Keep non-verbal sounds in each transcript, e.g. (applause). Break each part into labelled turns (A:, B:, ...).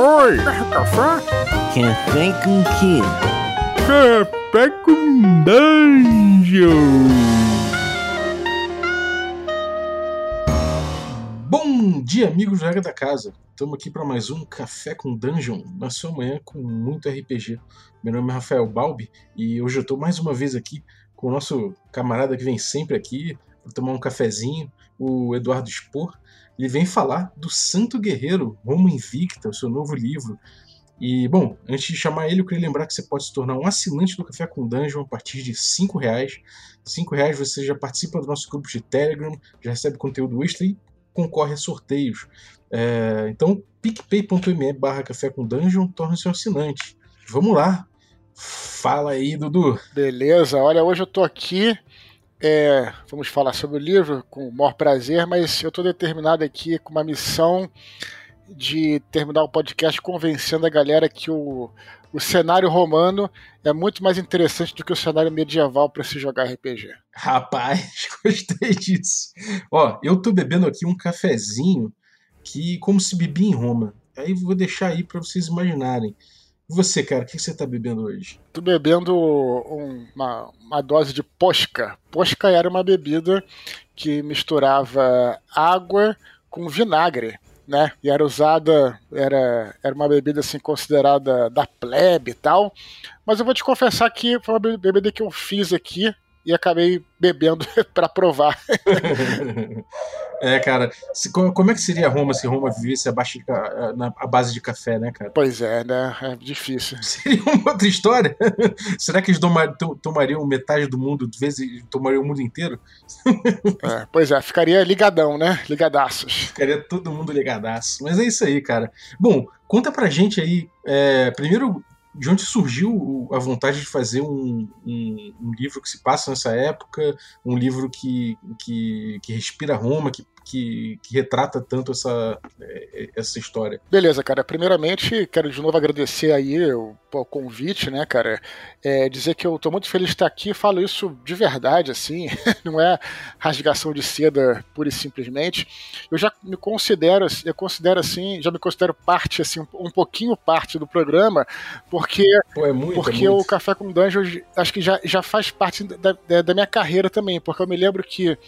A: Oi! Café?
B: Café com quê?
A: Café com Dungeon!
C: Bom dia, amigos da Regra da Casa. Estamos aqui para mais um Café com Dungeon, na sua manhã com muito RPG. Meu nome é Rafael Balbi e hoje eu estou mais uma vez aqui com o nosso camarada que vem sempre aqui para tomar um cafezinho, o Eduardo Spor. Ele vem falar do Santo Guerreiro, Roma Invicta, o seu novo livro. E, bom, antes de chamar ele, eu queria lembrar que você pode se tornar um assinante do Café com Dungeon a partir de R$ reais. R$ reais você já participa do nosso grupo de Telegram, já recebe conteúdo extra e concorre a sorteios. É, então, picpay.me barra café com dungeon torna-se um assinante. Vamos lá. Fala aí, Dudu.
D: Beleza, olha, hoje eu tô aqui. É, vamos falar sobre o livro com o maior prazer, mas eu tô determinado aqui com uma missão de terminar o podcast convencendo a galera que o, o cenário romano é muito mais interessante do que o cenário medieval para se jogar RPG.
C: Rapaz, (laughs) gostei disso. Ó, eu tô bebendo aqui um cafezinho que como se bebia em Roma. Aí vou deixar aí para vocês imaginarem. E você, cara, o que você tá bebendo hoje?
D: Tô bebendo um, uma, uma dose de posca. Posca era uma bebida que misturava água com vinagre né? E era usada, era, era uma bebida assim considerada da plebe e tal. Mas eu vou te confessar que foi uma bebida que eu fiz aqui e acabei bebendo (laughs) para provar. (laughs)
C: é, cara, se, como é que seria Roma se Roma vivesse abaixo de, na, a base de café, né, cara?
D: Pois é, né? É difícil. (laughs)
C: Seria uma outra história? (laughs) Será que eles tomariam metade do mundo, de vez tomariam o mundo inteiro? (laughs)
D: é, pois é, ficaria ligadão, né? Ligadaços.
C: Ficaria todo mundo ligadaço. Mas é isso aí, cara. Bom, conta pra gente aí, é, primeiro, de onde surgiu a vontade de fazer um, um, um, livro que se passa nessa época, um livro que, que, que respira Roma, que que, que retrata tanto essa, é, essa história.
D: Beleza, cara. Primeiramente, quero de novo agradecer aí o, o convite, né, cara? É, dizer que eu tô muito feliz de estar aqui, falo isso de verdade, assim, (laughs) não é rasgação de seda pura e simplesmente. Eu já me considero, eu considero assim, já me considero parte, assim, um pouquinho parte do programa, porque,
C: Pô, é muito,
D: porque
C: é
D: o Café com Dungeon acho que já, já faz parte da, da, da minha carreira também, porque eu me lembro que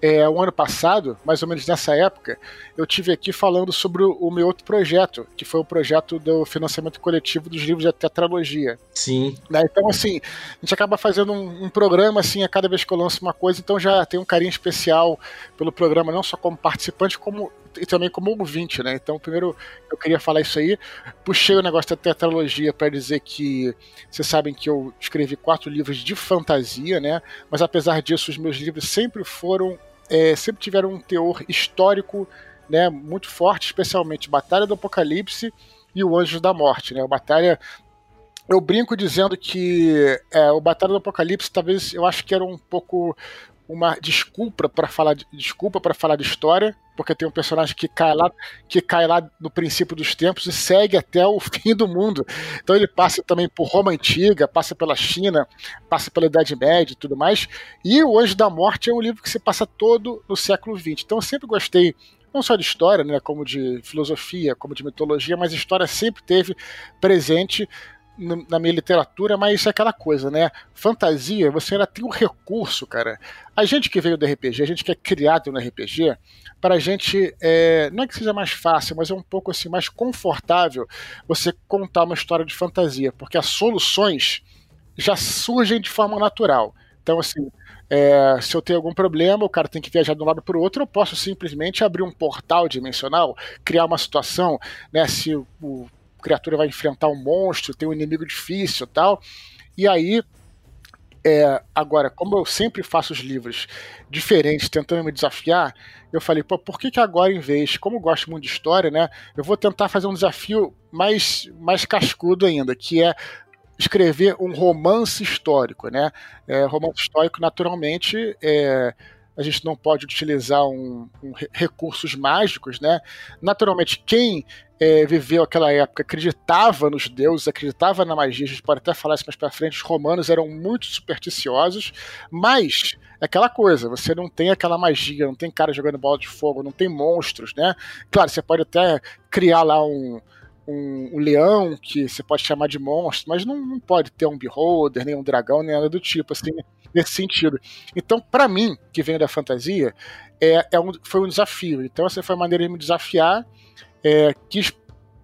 D: é, o ano passado, mais ou menos nessa época, eu tive aqui falando sobre o, o, meu outro projeto, que foi o projeto do financiamento coletivo dos livros da tetralogia.
C: Sim.
D: Né? Então, assim, a gente acaba fazendo um, um, programa, assim, a cada vez que eu lanço uma coisa, então já tem um carinho especial pelo programa, não só como participante, como e também como ouvinte, né? Então, primeiro eu queria falar isso aí. Puxei o negócio da tetralogia para dizer que vocês sabem que eu escrevi quatro livros de fantasia, né? Mas apesar disso, os meus livros sempre foram é, sempre tiveram um teor histórico né, muito forte, especialmente Batalha do Apocalipse e o Anjos da Morte. Né? Batalha. Eu brinco dizendo que é, o Batalha do Apocalipse talvez eu acho que era um pouco uma desculpa para falar de, desculpa para falar de história, porque tem um personagem que cai lá, que cai lá no princípio dos tempos e segue até o (laughs) fim do mundo. Então ele passa também por Roma antiga, passa pela China, passa pela Idade Média e tudo mais. E o Anjo da Morte é um livro que se passa todo no século XX. Então eu sempre gostei não só de história, né, como de filosofia, como de mitologia, mas história sempre teve presente na minha literatura, mas isso é aquela coisa, né? Fantasia, você ainda tem um recurso, cara. A gente que veio do RPG, a gente que é criado no RPG, para a gente, é, não é que seja mais fácil, mas é um pouco assim mais confortável você contar uma história de fantasia, porque as soluções já surgem de forma natural. Então, assim, é, se eu tenho algum problema, o cara tem que viajar de um lado para o outro, eu posso simplesmente abrir um portal dimensional, criar uma situação, né? Se o criatura vai enfrentar um monstro, tem um inimigo difícil tal. E aí, é, agora, como eu sempre faço os livros diferentes, tentando me desafiar, eu falei, pô, por que, que agora, em vez, como eu gosto muito de história, né, eu vou tentar fazer um desafio mais, mais cascudo ainda, que é escrever um romance histórico, né? É, romance histórico, naturalmente, é, a gente não pode utilizar um, um, recursos mágicos, né? Naturalmente, quem é, viveu aquela época acreditava nos deuses, acreditava na magia, a gente pode até falar isso mais para frente, os romanos eram muito supersticiosos, mas é aquela coisa, você não tem aquela magia, não tem cara jogando bola de fogo, não tem monstros, né? Claro, você pode até criar lá um, um, um, leão que você pode chamar de monstro, mas não, não, pode ter um beholder, nem um dragão, nem nada do tipo, assim, nesse sentido. Então, para mim, que venho da fantasia, é, é um, foi um desafio. Então, essa foi a maneira de me desafiar. É, quis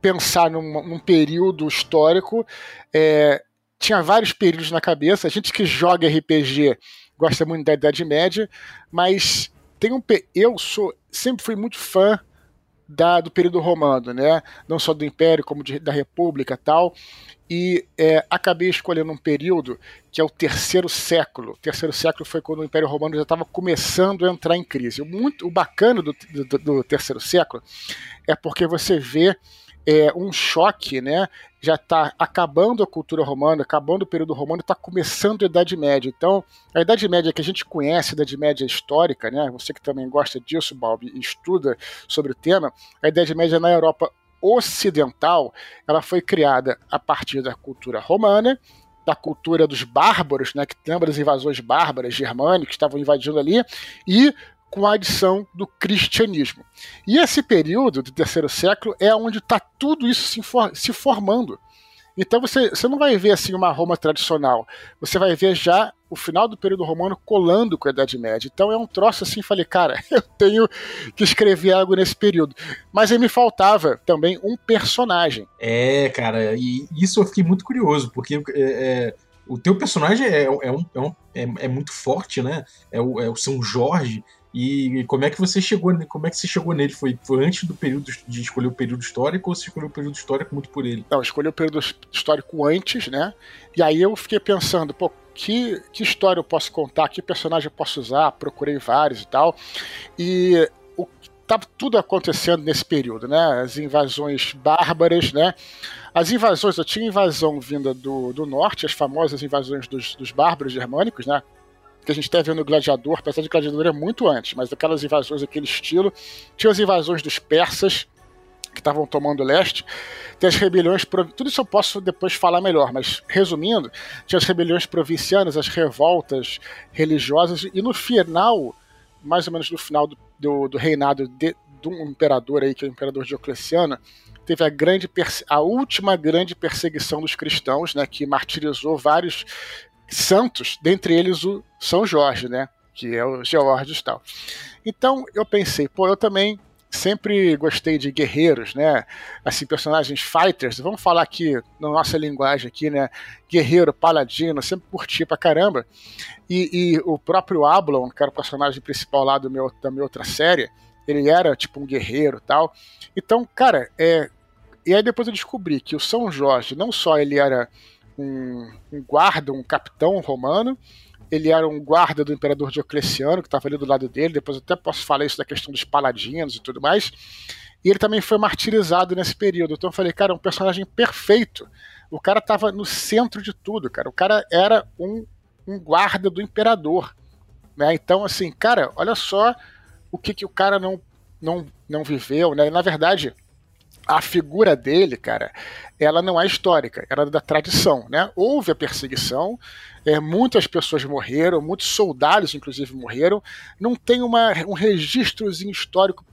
D: pensar num, num período histórico. É, tinha vários períodos na cabeça. A gente que joga RPG gosta muito da Idade Média, mas tem um eu sou sempre fui muito fã da, do período romano, né? Não só do Império como de, da República tal. E é, acabei escolhendo um período que é o terceiro século. O terceiro século foi quando o Império Romano já estava começando a entrar em crise. O, muito, o bacana do, do, do terceiro século é porque você vê é, um choque, né? Já está acabando a cultura romana, acabando o período romano, está começando a Idade Média. Então, a Idade Média que a gente conhece, a Idade Média histórica, né? Você que também gosta disso, Bob, e estuda sobre o tema, a Idade Média na Europa ocidental, ela foi criada a partir da cultura romana, da cultura dos bárbaros, né, que lembra das invasões bárbaras germânicas que estavam invadindo ali, e com a adição do cristianismo. E esse período do terceiro século é onde está tudo isso se, se formando. Então você, você não vai ver assim uma Roma tradicional, você vai ver já o final do período romano colando com a Idade Média. Então é um troço assim, falei, cara, (laughs) eu tenho que escrever algo nesse período. Mas aí me faltava também um personagem.
C: É, cara, e isso eu fiquei muito curioso, porque é, é, o teu personagem é, é, um, é, um, é, é muito forte, né? É o, é o São Jorge, e como é que você chegou, como é que você chegou nele? Foi, foi antes do período de escolher o período histórico ou você escolheu o período histórico muito por ele?
D: Não, escolhi o período histórico antes, né? E aí eu fiquei pensando, pô, que, que história eu posso contar, que personagem eu posso usar, procurei vários e tal. E o tava tudo acontecendo nesse período, né? As invasões bárbaras, né? As invasões, eu tinha invasão vinda do, do norte, as famosas invasões dos, dos bárbaros germânicos, né? que a gente está vendo o Gladiador, apesar de Gladiador é muito antes, mas aquelas invasões daquele estilo. Tinha as invasões dos persas, que estavam tomando o leste, tem as rebeliões. Tudo isso eu posso depois falar melhor, mas resumindo, tinha as rebeliões provincianas, as revoltas religiosas, e no final, mais ou menos no final do, do, do reinado de, de um imperador aí, que é o imperador Diocleciano, teve a grande a última grande perseguição dos cristãos, né, que martirizou vários santos, dentre eles o São Jorge, né? Que é o Georgios e tal. Então eu pensei, pô, eu também sempre gostei de guerreiros, né? Assim, personagens fighters. Vamos falar aqui na nossa linguagem aqui, né? Guerreiro, paladino, sempre curti pra caramba. E, e o próprio Ablon, que era o personagem principal lá do meu, da minha outra série, ele era tipo um guerreiro tal. Então, cara, é. E aí depois eu descobri que o São Jorge, não só ele era um, um guarda, um capitão romano. Ele era um guarda do imperador Diocleciano, que estava ali do lado dele. Depois até posso falar isso da questão dos paladinos e tudo mais. E ele também foi martirizado nesse período. Então eu falei, cara, é um personagem perfeito. O cara estava no centro de tudo, cara. O cara era um, um guarda do imperador. Né? Então, assim, cara, olha só o que, que o cara não, não, não viveu. Né? Na verdade, a figura dele, cara, ela não é histórica, ela é da tradição, né? Houve a perseguição, é, muitas pessoas morreram, muitos soldados, inclusive, morreram. Não tem uma, um registrozinho histórico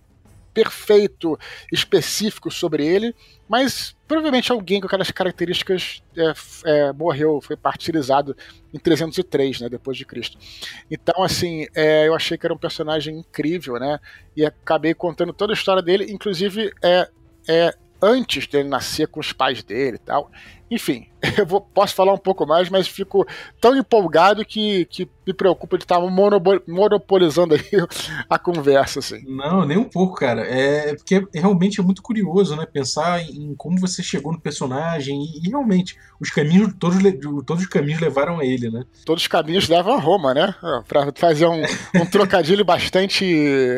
D: perfeito, específico sobre ele, mas provavelmente alguém com aquelas características é, é, morreu, foi martirizado em 303, né, depois de Cristo. Então, assim, é, eu achei que era um personagem incrível, né, e acabei contando toda a história dele, inclusive é, é, antes dele nascer com os pais dele e tal. Enfim, (laughs) eu vou, posso falar um pouco mais, mas fico tão empolgado que, que me preocupa de estar monopolizando aí (laughs) a conversa, assim.
C: Não, nem um pouco, cara. É porque realmente é muito curioso, né? Pensar em como você chegou no personagem e, e realmente os caminhos, todos, todos os caminhos levaram a ele, né?
D: Todos os caminhos levam a Roma, né? Para fazer um, um trocadilho (laughs) bastante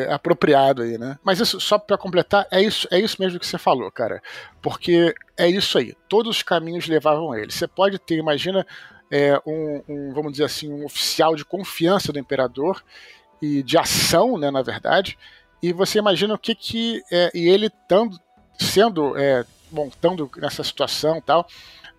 D: apropriado aí, né? Mas isso, só para completar, é isso, é isso mesmo que você falou, cara. Porque é isso aí. Todos os caminhos levavam ele. Você pode ter, imagina, é, um, um, vamos dizer assim, um oficial de confiança do imperador e de ação, né, na verdade. E você imagina o que que é, e ele tando, sendo, é, bom, estando nessa situação, tal,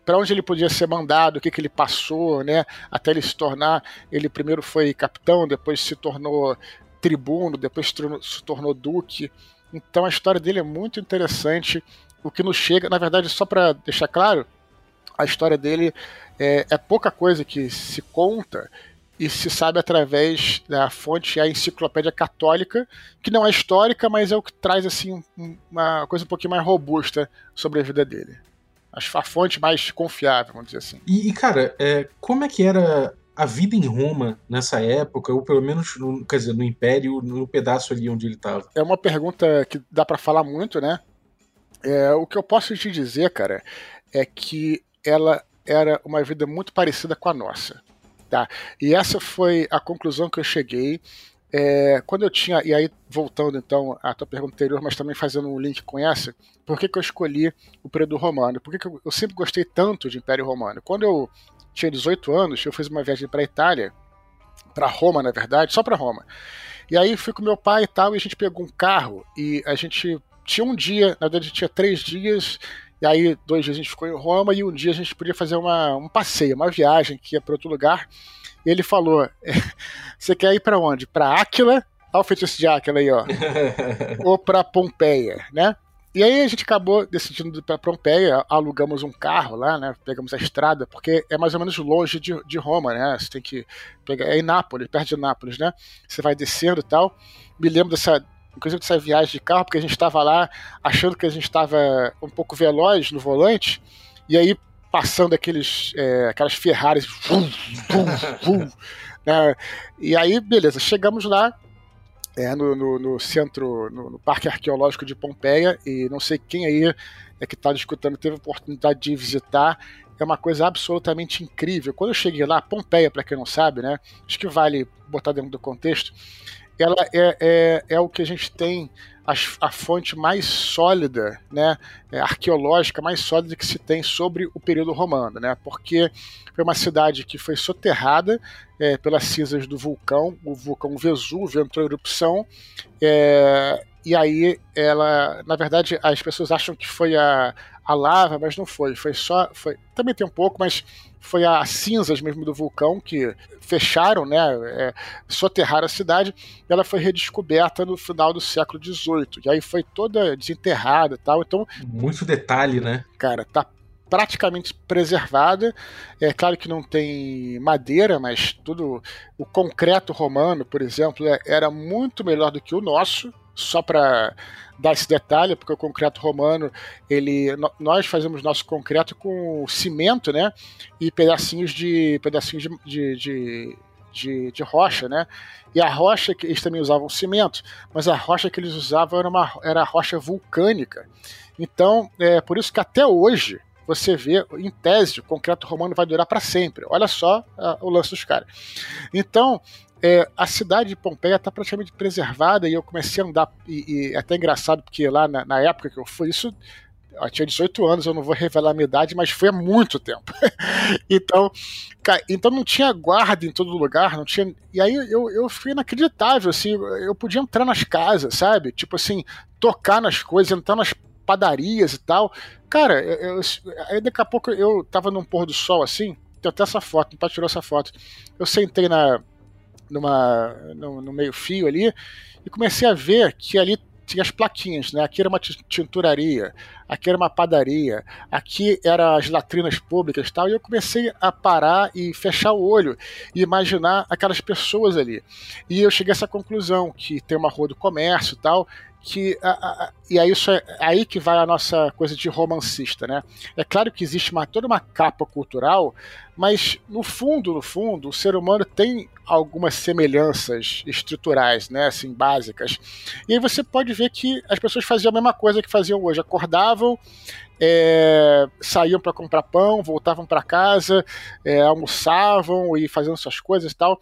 D: para onde ele podia ser mandado, o que que ele passou, né, até ele se tornar, ele primeiro foi capitão, depois se tornou tribuno, depois se tornou, se tornou duque. Então a história dele é muito interessante o que nos chega, na verdade, só para deixar claro, a história dele é, é, pouca coisa que se conta e se sabe através da fonte a enciclopédia católica, que não é histórica, mas é o que traz assim uma coisa um pouquinho mais robusta sobre a vida dele. A fonte mais confiável, vamos dizer assim.
C: E, cara, é, como é que era a vida em Roma nessa época, ou pelo menos, no, quer dizer, no Império, no pedaço ali onde ele estava?
D: É uma pergunta que dá para falar muito, né? É, o que eu posso te dizer, cara, é que ela era uma vida muito parecida com a nossa. Tá? E essa foi a conclusão que eu cheguei é, quando eu tinha, e aí voltando então à tua pergunta anterior, mas também fazendo um link com essa, por que, que eu escolhi o período romano? Por que, que eu, eu, sempre gostei tanto de Império Romano? Quando eu tinha 18 anos, eu fiz uma viagem para a Itália, para Roma, na verdade, só para Roma. E aí fui com meu pai e tal, e a gente pegou um carro e a gente tinha um dia, na verdade tinha três dias, e aí dois dias a gente ficou em Roma e um dia a gente podia fazer uma, um passeio, uma viagem que ia para outro lugar. E ele falou: (laughs) Você quer ir para onde? Para Áquila? Olha o feitiço de Áquila aí, ó. (laughs) Ou para Pompeia, né? E aí a gente acabou decidindo ir para Pompeia, alugamos um carro lá, né? Pegamos a estrada, porque é mais ou menos longe de, de Roma, né? Você tem que pegar. É em Nápoles, perto de Nápoles, né? Você vai descendo e tal. Me lembro dessa, inclusive dessa viagem de carro, porque a gente estava lá achando que a gente estava um pouco veloz no volante, e aí passando aqueles, é, aquelas Ferraris, vum, vum, vum, né? e aí, beleza, chegamos lá, é, no, no, no, centro, no, no, Parque Arqueológico de Pompeia, e não sei quem aí é que está discutindo, teve a oportunidade de visitar, é uma coisa absolutamente incrível. Quando eu cheguei lá, Pompeia, para quem não sabe, né, acho que vale botar dentro do contexto, ela é, é, é o que a gente tem a, fonte mais sólida, né, é, arqueológica mais sólida que se tem sobre o período romano, né, porque foi uma cidade que foi soterrada é, pelas cinzas do vulcão, o vulcão Vesúvio entrou em erupção, é, e aí ela, na verdade, as pessoas acham que foi a, a lava, mas não foi, foi só, foi, também tem um pouco, mas foi as cinzas mesmo do vulcão que fecharam, né, é, soterraram a cidade, e ela foi redescoberta no final do século XVIII, e aí foi toda desenterrada e tal, então...
C: Muito detalhe, né?
D: Cara, tá praticamente preservada. É claro que não tem madeira, mas tudo o concreto romano, por exemplo, é, era muito melhor do que o nosso. Só para dar esse detalhe, porque o concreto romano, ele, nós fazemos nosso concreto com cimento, né, e pedacinhos de pedacinhos de, de, de de, de, rocha, né? E a rocha que eles também usavam cimento, mas a rocha que eles usavam era uma era rocha vulcânica. Então, é por isso que até hoje você vê, em tese, o concreto romano vai durar para sempre. Olha só uh, o lance dos caras. Então, é, a cidade de Pompeia está praticamente preservada e eu comecei a andar, e, e é até engraçado, porque lá na, na, época que eu fui, isso eu tinha 18 anos, eu não vou revelar a minha idade, mas foi há muito tempo. (laughs) então, cara, então não tinha guarda em todo lugar, não tinha. E aí eu, eu fui inacreditável, assim, eu podia entrar nas casas, sabe? Tipo assim, tocar nas coisas, entrar nas padarias e tal. Cara, eu, eu, aí daqui a pouco eu tava num pôr do sol assim, tem até essa foto, não pode tirar essa foto. Eu sentei na, numa, no, no meio-fio ali e comecei a ver que ali tinha as plaquinhas, né? Aqui era uma tinturaria, aqui era uma padaria, aqui eram as latrinas públicas e tal. E eu comecei a parar e fechar o olho e imaginar aquelas pessoas ali. E eu cheguei a essa conclusão que tem uma rua do comércio e tal, que a, a, e isso é aí que vai a nossa coisa de romancista, né? É claro que existe uma, toda uma capa cultural, mas no fundo, no fundo, o ser humano tem algumas semelhanças estruturais, né, assim, básicas. E aí você pode ver que as pessoas faziam a mesma coisa que faziam hoje, acordavam, é, saíam para comprar pão, voltavam para casa, é, almoçavam e faziam suas coisas e tal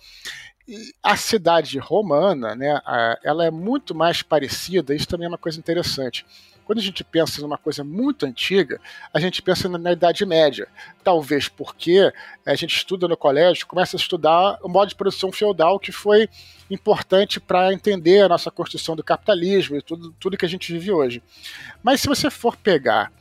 D: a cidade romana, né, ela é muito mais parecida, isso também é uma coisa interessante. Quando a gente pensa numa coisa muito antiga, a gente pensa na Idade Média. Talvez porque a gente estuda no colégio, começa a estudar o modo de produção feudal que foi importante para entender a nossa construção do capitalismo e tudo, tudo que a gente vive hoje. Mas se você for pegar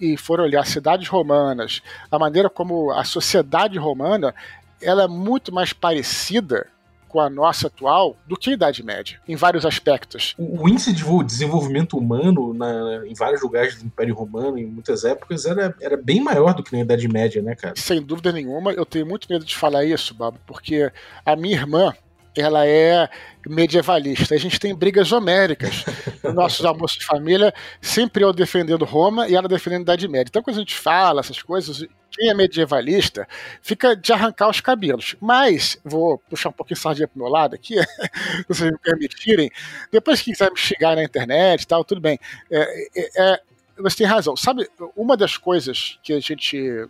D: e for olhar cidades romanas, a maneira como a sociedade romana ela é muito mais parecida com a nossa atual do que a Idade Média, em vários aspectos.
C: O, o índice de desenvolvimento humano na, em vários lugares do Império Romano, em muitas épocas, era, era bem maior do que na Idade Média, né, cara?
D: Sem dúvida nenhuma, eu tenho muito medo de falar isso, Bob, porque a minha irmã, ela é medievalista. A gente tem brigas homéricas nos (laughs) nossos almoços de família, sempre eu defendendo Roma e ela defendendo a Idade Média. Então, quando a gente fala essas coisas, quem é medievalista fica de arrancar os cabelos. Mas, vou puxar um pouquinho sardinha pro meu lado aqui, se (laughs) vocês me permitirem. Depois que quiser me xingar na internet e tal, tudo bem. É, é, é, você tem razão. Sabe, uma das coisas que a gente.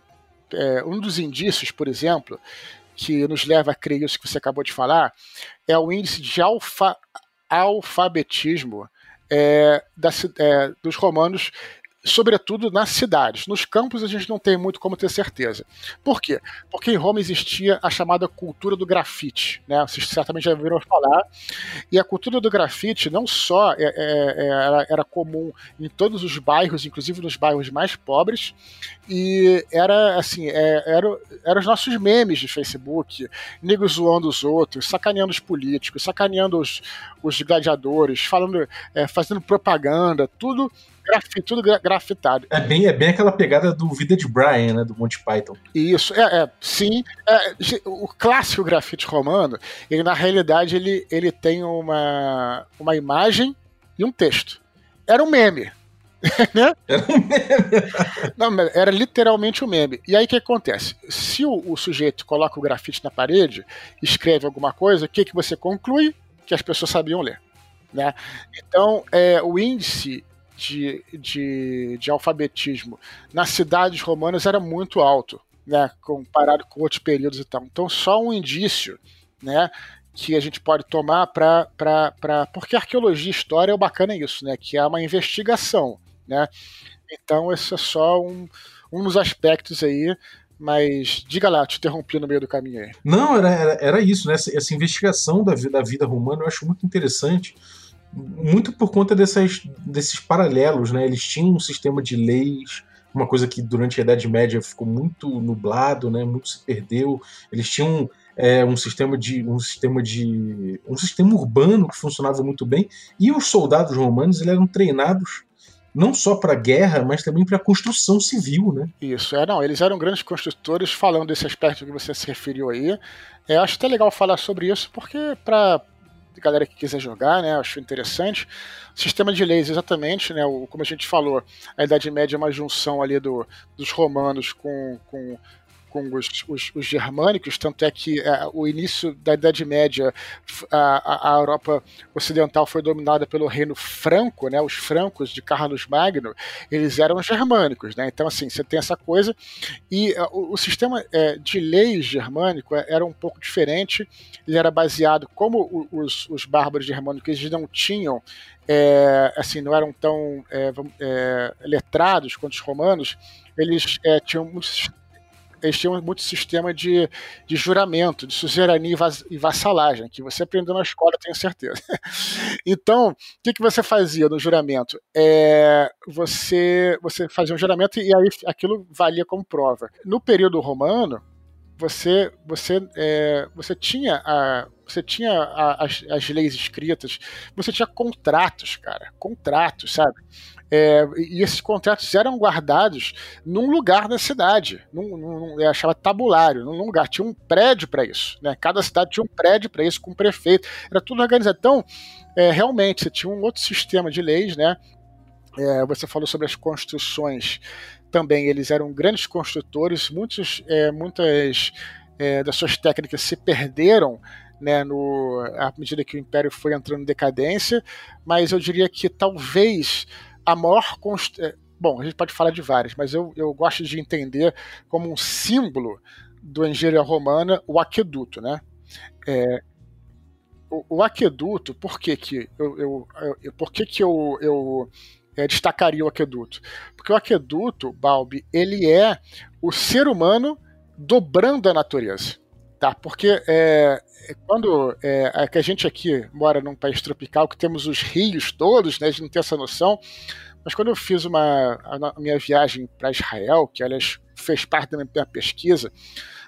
D: É, um dos indícios, por exemplo, que nos leva a crer isso que você acabou de falar, é o índice de alfa, alfabetismo é, da, é, dos romanos sobretudo nas cidades. Nos campos a gente não tem muito como ter certeza. Por quê? Porque em Roma existia a chamada cultura do grafite, né? Vocês certamente já viram falar. E a cultura do grafite não só é, é, é, era, era, comum em todos os bairros, inclusive nos bairros mais pobres, e era assim, é, era, era os nossos memes de Facebook, negros zoando os outros, sacaneando os políticos, sacaneando os, os gladiadores, falando, é, fazendo propaganda, tudo tudo grafitado.
C: É bem, é bem aquela pegada do Vida de Brian, né? Do Monty Python.
D: Isso, é, é sim. É, o clássico grafite romano, ele na realidade ele, ele tem uma, uma imagem e um texto. Era um meme. (laughs) né?
C: Era um meme.
D: Não, era literalmente um meme. E aí o que acontece? Se o, o, sujeito coloca o grafite na parede, escreve alguma coisa, o que, que você conclui? Que as pessoas sabiam ler. Né? Então, é, o índice de, de, de alfabetismo nas cidades romanas era muito alto, né, comparado com outros períodos e tal. Então, só um indício, né, que a gente pode tomar para. Porque arqueologia e história é bacana é isso, né? Que é uma investigação. Né? Então, esse é só um, um dos aspectos aí. Mas diga lá, te interrompi no meio do caminho aí.
C: Não, era, era, era isso, né? Essa, essa investigação da, da vida romana eu acho muito interessante muito por conta dessas, desses paralelos, né? Eles tinham um sistema de leis, uma coisa que durante a Idade Média ficou muito nublado, né? Muito se perdeu. Eles tinham é, um sistema de um sistema de um sistema urbano que funcionava muito bem e os soldados romanos eles eram treinados não só para guerra, mas também para construção civil, né?
D: Isso, é, não, eles eram grandes construtores, falando desse aspecto que você se referiu aí. É, acho até legal falar sobre isso, porque para galera que quiser jogar, né? Acho interessante. Sistema de leis, exatamente, né? O, como a gente falou, a Idade Média é uma junção ali do, dos romanos com, com com os, os, os, germânicos, tanto é que é, o início da Idade Média, a, a, Europa Ocidental foi dominada pelo reino franco, né, os francos de Carlos Magno, eles eram germânicos, né, então assim, você tem essa coisa, e uh, o, o, sistema é, de leis germânico é, era um pouco diferente, ele era baseado, como os, os bárbaros germânicos eles não tinham é, assim, não eram tão é, é, letrados quanto os romanos, eles é, tinham muitos eles tinham muito sistema de, de juramento, de suzerania e vassalagem, que você aprendeu na escola, tenho certeza. (laughs) então, o que, que você fazia no juramento? É, você, você fazia um juramento e aí aquilo valia como prova. No período romano, você, você, é, você tinha, a, você tinha a, as, as leis escritas, você tinha contratos, cara, contratos, sabe? É, e esses contratos eram guardados num lugar da cidade, num, num é, chamava tabulário, num lugar, tinha um prédio para isso, né? Cada cidade tinha um prédio para isso, com um prefeito, era tudo organizado. Então, é, realmente, você tinha um outro sistema de leis, né? É, você falou sobre as construções também, eles eram grandes construtores, muitos, é, muitas é, das suas técnicas se perderam né, no, à medida que o Império foi entrando em decadência, mas eu diria que talvez a maior. Const... É, bom, a gente pode falar de várias, mas eu, eu gosto de entender como um símbolo do engenharia romana o aqueduto, né? É, o, o, aqueduto, por que que eu, eu, eu por que que eu, eu é, destacaria o aqueduto? Porque o aqueduto, Balbi, ele é o ser humano dobrando a natureza. Tá, porque é, é quando é, é a gente aqui mora num país tropical que temos os rios todos, né, a gente não tem essa noção, mas quando eu fiz uma, a minha viagem para Israel, que aliás fez parte da minha pesquisa,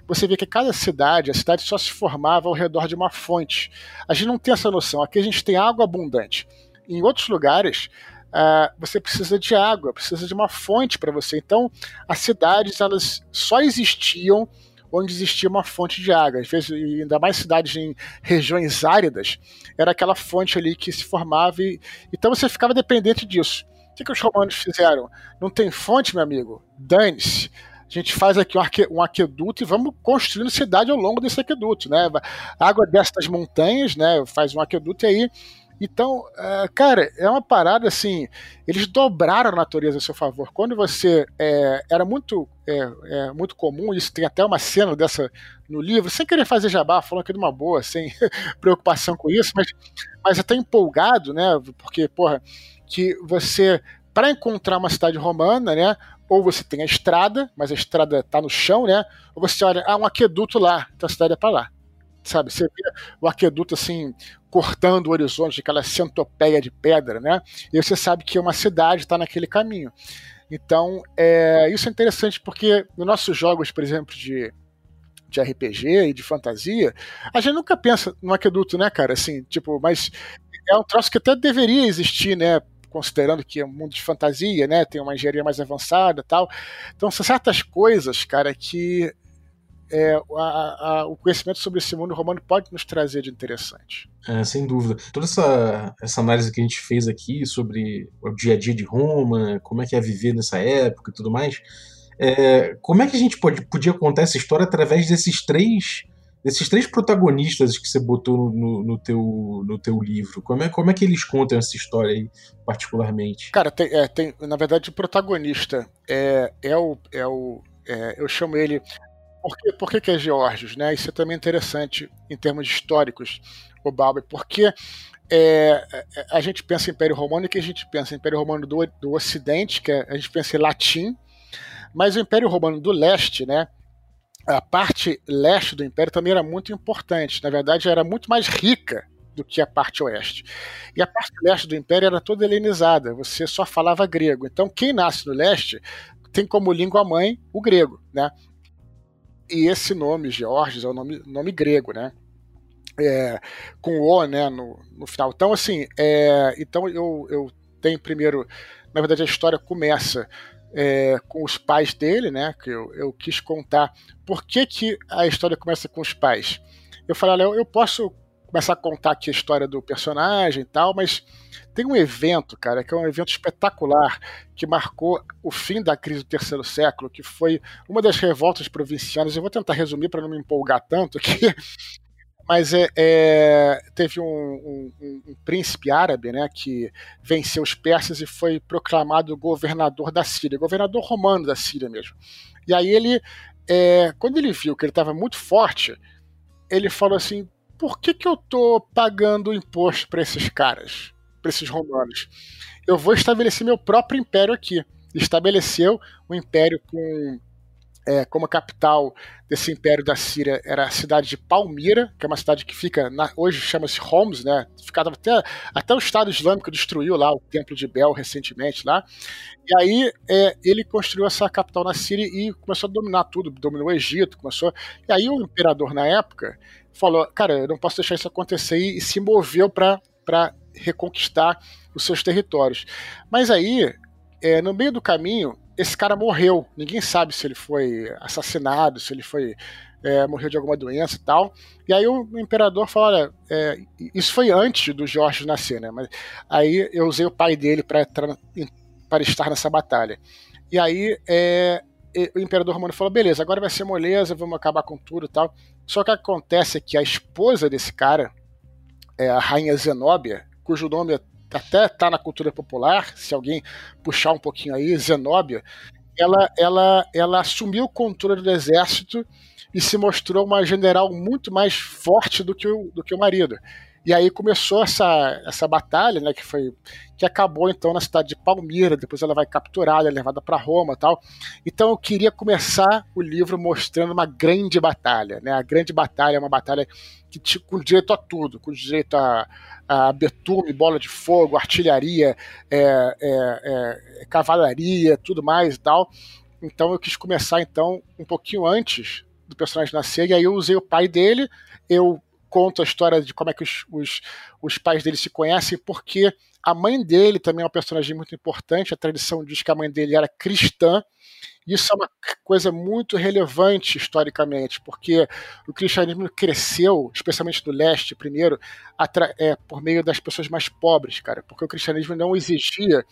D: você vê que cada cidade, a cidade só se formava ao redor de uma fonte. A gente não tem essa noção. Aqui a gente tem água abundante. Em outros lugares, uh, você precisa de água, precisa de uma fonte para você. Então, as cidades elas só existiam onde existia uma fonte de água. Às vezes, ainda mais cidades em regiões áridas, era aquela fonte ali que se formava. E, então você ficava dependente disso. O que, que os romanos fizeram? Não tem fonte, meu amigo? Dane-se. A gente faz aqui um, aqueduto e vamos construindo cidade ao longo desse aqueduto, né? A água desce das montanhas, né? Faz um aqueduto e aí então, uh, cara, é uma parada assim. Eles dobraram a natureza a seu favor. Quando você. É, era muito, é, é, muito comum, isso tem até uma cena dessa no livro, sem querer fazer jabá, falando aqui de uma boa, sem (laughs) preocupação com isso, mas, mas até empolgado, né? Porque, porra, que você. Para encontrar uma cidade romana, né? Ou você tem a estrada, mas a estrada tá no chão, né? Ou você olha, ah, um aqueduto lá, então a cidade é para lá sabe? Você vê o aqueduto assim cortando o horizonte, aquela centopeia de pedra, né? E você sabe que uma cidade está naquele caminho. Então, é, isso é interessante porque nos nossos jogos, por exemplo, de, de RPG e de fantasia, a gente nunca pensa no aqueduto, né, cara? Assim, tipo, mas é um troço que até deveria existir, né? considerando que é um mundo de fantasia, né, tem uma engenharia mais avançada tal. Então, são certas coisas, cara, que é, a, a, o conhecimento sobre esse mundo romano pode nos trazer de interessante.
C: É, sem dúvida. Toda essa, essa análise que a gente fez aqui sobre o dia a dia de Roma, como é que é viver nessa época e tudo mais, é, como é que a gente pode, podia contar essa história através desses três desses três protagonistas que você botou no, no, teu, no teu livro, como é, como é que eles contam essa história aí, particularmente?
D: Cara, tem, é, tem na verdade, o protagonista é, é o. É o é, eu chamo ele por que, por que, que é Geórgios? Né? Isso é também interessante em termos históricos, o Balbi, porque é, é, a gente pensa em Império Romano e que a gente pensa em Império Romano do, do Ocidente, que é, a gente pensa em latim, mas o Império Romano do Leste, né, a parte leste do Império também era muito importante. Na verdade, era muito mais rica do que a parte oeste. E a parte leste do Império era toda helenizada, você só falava grego. Então, quem nasce no leste tem como língua mãe o grego, né? E esse nome, Georges, é o um nome, nome grego, né? É, com o, né, no, no final. Então, assim, é, então eu, eu tenho primeiro, na verdade a história começa é, com os pais dele, né, que eu, eu quis contar por que, que a história começa com os pais. Eu falei, olha, eu, eu posso começar a contar aqui a história do personagem e tal, mas tem um evento, cara, que é um evento espetacular que marcou o fim da crise do terceiro século, que foi uma das revoltas provincianas. Eu vou tentar resumir para não me empolgar tanto aqui. (laughs) Mas é, é teve um, um, um, príncipe árabe né, que venceu os persas e foi proclamado governador da Síria, governador romano da Síria mesmo. E aí ele, é, quando ele viu que ele estava muito forte, ele falou assim: por que, que eu tô pagando imposto para esses caras, para esses romanos? Eu vou estabelecer meu próprio império aqui. Estabeleceu um império com é, como capital desse império da Síria era a cidade de Palmira, que é uma cidade que fica, na, hoje chama-se Homs, né? Ficava até, até o Estado Islâmico destruiu lá o Templo de Bel recentemente lá. E aí é, ele construiu essa capital na Síria e começou a dominar tudo, dominou o Egito, começou. E aí o imperador na época falou, cara, eu não posso deixar isso acontecer e, se moveu para reconquistar os seus territórios. Mas aí, é, no meio do caminho, esse cara morreu. Ninguém sabe se ele foi assassinado, se ele foi é, morreu de alguma doença e tal. E aí o imperador falou: olha, é, isso foi antes do Jorge nascer, né? Mas aí eu usei o pai dele para para estar nessa batalha. E aí é, o imperador romano falou: beleza, agora vai ser moleza, vamos acabar com tudo e tal. Só que acontece que a esposa desse cara, é a rainha Zenóbia, cujo nome até está na cultura popular, se alguém puxar um pouquinho aí, Zenóbia, ela, ela, ela assumiu o controle do exército e se mostrou uma general muito mais forte do que o, do que o marido. E aí começou essa, essa batalha, né, que foi que acabou então na cidade de Palmira, depois ela vai capturada, levada para Roma, tal. Então eu queria começar o livro mostrando uma grande batalha, né? A grande batalha é uma batalha que com direito a tudo, com direito a, a betume, bola de fogo, artilharia, é, é, é, cavalaria, tudo mais tal. Então eu quis começar então um pouquinho antes do personagem nascer, e aí eu usei o pai dele, eu conto a história de como é que os, os, os pais dele se conhecem, porque a mãe dele também é um personagem muito importante, a tradição diz que a mãe dele era cristã, isso é uma coisa muito relevante historicamente, porque o cristianismo cresceu, especialmente no leste, primeiro, é, por meio das pessoas mais pobres, cara, porque o cristianismo não exigia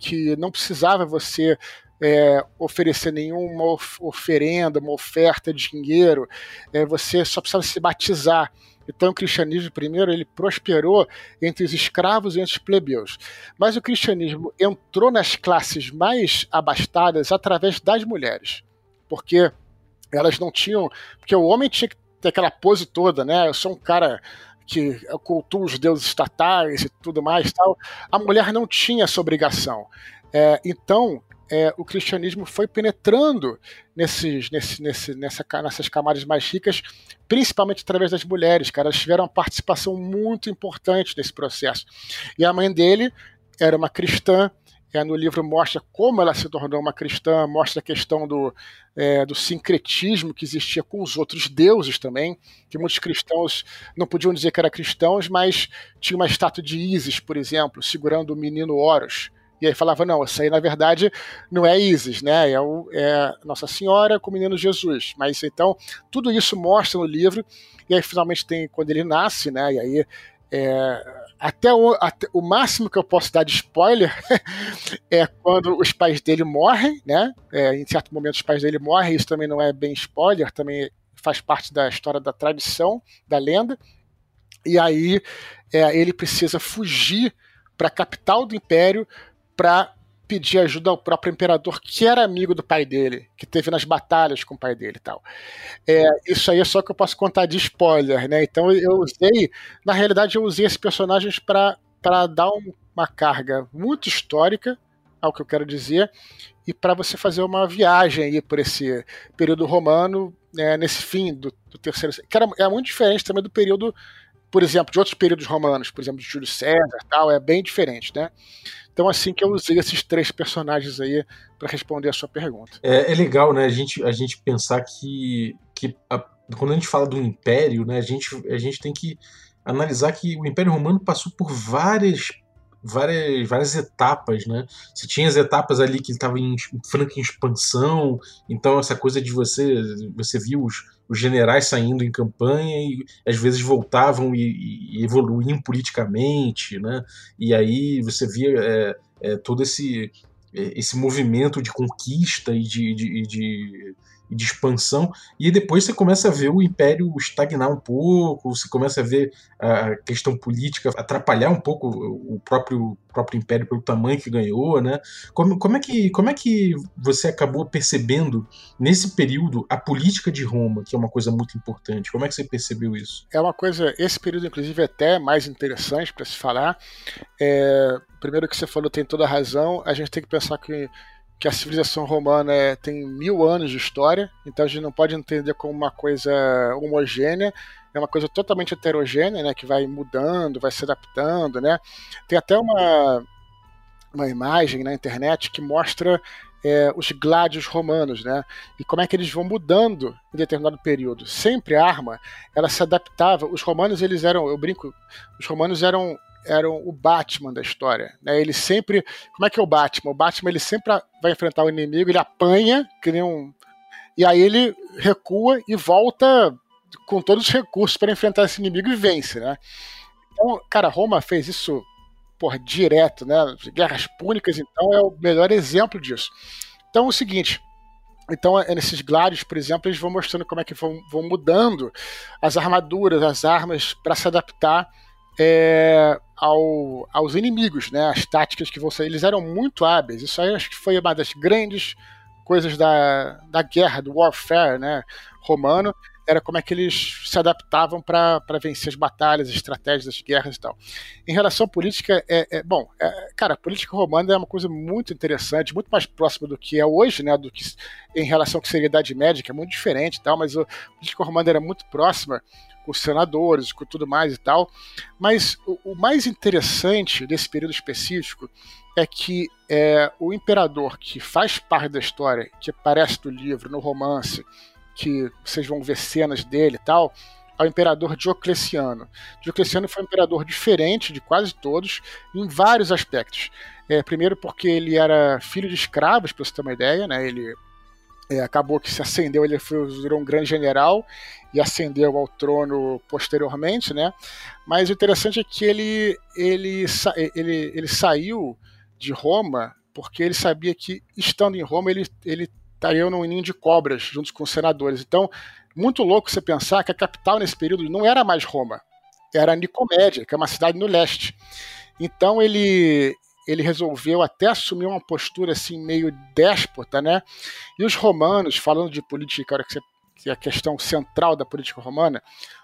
D: que não precisava você é, oferecer nenhuma oferenda, uma oferta de dinheiro, é, você só precisava se batizar. Então o cristianismo primeiro ele prosperou entre os escravos e entre os plebeus. Mas o cristianismo entrou nas classes mais abastadas através das mulheres. Porque elas não tinham, porque o homem tinha que ter aquela pose toda, né? Eu sou um cara que cultua os deuses estatais e tudo mais, tal. A mulher não tinha essa obrigação. É, então é, o cristianismo foi penetrando nesses, nesse, nesse, nessa, nessas camadas mais ricas, principalmente através das mulheres, cara. Elas tiveram uma participação muito importante nesse processo. E a mãe dele era uma cristã, no livro mostra como ela se tornou uma cristã, mostra a questão do, é, do sincretismo que existia com os outros deuses também, que muitos cristãos não podiam dizer que eram cristãos, mas tinha uma estátua de Ísis, por exemplo, segurando o menino Horus. E aí falava, não, isso aí na verdade não é Isis, né? É, o, é Nossa Senhora com o menino Jesus. Mas então, tudo isso mostra no livro, e aí finalmente tem quando ele nasce, né? E aí é, até, o, até o máximo que eu posso dar de spoiler (laughs) é quando os pais dele morrem, né? É, em certo momento os pais dele morrem, isso também não é bem spoiler, também faz parte da história da tradição, da lenda. E aí é, ele precisa fugir para a capital do império para pedir ajuda ao próprio imperador, que era amigo do pai dele, que teve nas batalhas com o pai dele e tal. É, isso aí é só que eu posso contar de spoiler, né? Então eu usei, na realidade, eu usei esses personagens para dar um, uma carga muito histórica ao que eu quero dizer e para você fazer uma viagem aí por esse período romano, né, nesse fim do, do terceiro, que era, é muito diferente também do período por exemplo, de outros períodos romanos, por exemplo, de Júlio César, tal, é bem diferente, né? Então, assim que eu usei esses três personagens aí para responder a sua pergunta.
C: É, é, legal, né, a gente, a gente pensar que, que a, quando a gente fala do Império, né, a gente, a gente tem que analisar que o Império Romano passou por várias várias, várias etapas, né? Você tinha as etapas ali que estava em franca expansão, então essa coisa de você você viu os, os generais saindo em campanha e às vezes voltavam e, e evoluíam politicamente, né? E aí você via é, é, todo esse esse movimento de conquista e de, de, de e de expansão, e depois você começa a ver o império estagnar um pouco, você começa a ver a questão política atrapalhar um pouco o próprio, próprio império pelo tamanho que ganhou, né? Como, como, é que, como é que você acabou percebendo nesse período a política de Roma, que é uma coisa muito importante? Como é que você percebeu isso?
D: É uma coisa, esse período inclusive é até mais interessante para se falar. É, primeiro que você falou tem toda a razão, a gente tem que pensar que que a civilização romana é, tem mil anos de história, então a gente não pode entender como uma coisa homogênea, é uma coisa totalmente heterogênea, né, que vai mudando, vai se adaptando, né. Tem até uma, uma imagem na internet que mostra é, os gládios romanos, né? E como é que eles vão mudando em determinado período. Sempre a arma, ela se adaptava. Os romanos, eles eram, eu brinco, os romanos eram eram o Batman da história. Né? Ele sempre. Como é que é o Batman? O Batman ele sempre vai enfrentar o inimigo, ele apanha, que nem um. E aí ele recua e volta com todos os recursos para enfrentar esse inimigo e vence, né? Então, cara, Roma fez isso por direto, né? Guerras púnicas, então, é o melhor exemplo disso. Então, é o seguinte. Então, é nesses gládios, por exemplo, eles vão mostrando como é que vão, vão mudando as armaduras, as armas para se adaptar é, ao, aos inimigos, né? As táticas que você. Eles eram muito hábeis. Isso aí acho que foi uma das grandes coisas da, da guerra, do warfare, né? Romano. era como é que eles se adaptavam para vencer as batalhas, as estratégias, as guerras e tal. Em relação à política, é, é bom, é, cara, a política romana é uma coisa muito interessante, muito mais próxima do que é hoje, né, do que em relação à que seria a Idade Média, que é muito diferente e tal, mas a política romana era muito próxima com os senadores, com tudo mais e tal. Mas o, o mais interessante desse período específico é que é, o imperador que faz parte da história, que aparece no livro, no romance, que vocês vão ver cenas dele e tal, é o imperador Diocleciano. Diocleciano foi um imperador diferente de quase todos em vários aspectos. É, primeiro porque ele era filho de escravos, para você ter uma ideia, né? Ele é, acabou que se ascendeu, ele foi, virou um grande general e ascendeu ao trono posteriormente, né? Mas o interessante é que ele, ele, ele, ele saiu de Roma porque ele sabia que, estando em Roma, ele, ele estaria num ninho de cobras junto com os senadores. Então, muito louco você pensar que a capital nesse período não era mais Roma, era Nicomédia, que é uma cidade no leste. Então ele ele resolveu até assumir uma postura assim meio déspota, né? E os romanos, falando de política, que é a questão central da política romana,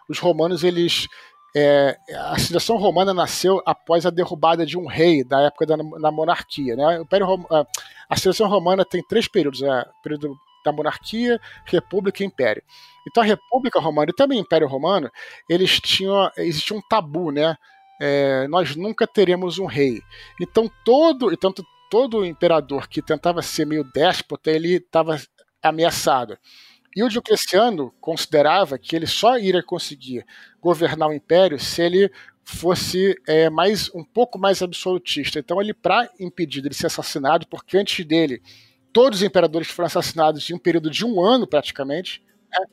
D: os romanos eles é, a civilização romana nasceu após a derrubada de um rei da época da, monarquia. Né? O Império, a civilização romana tem três períodos: é, período da monarquia, república e império. Então a República Romana e também o Império Romano, eles tinham existia um tabu, né? É, nós nunca teremos um rei. Então todo, então todo imperador que tentava ser meio déspota, ele estava ameaçado. E o Diocleciano considerava que ele só iria conseguir governar o império se ele fosse é, mais um pouco mais absolutista. Então ele, para impedir de ser assassinado, porque antes dele todos os imperadores foram assassinados em um período de um ano praticamente, né?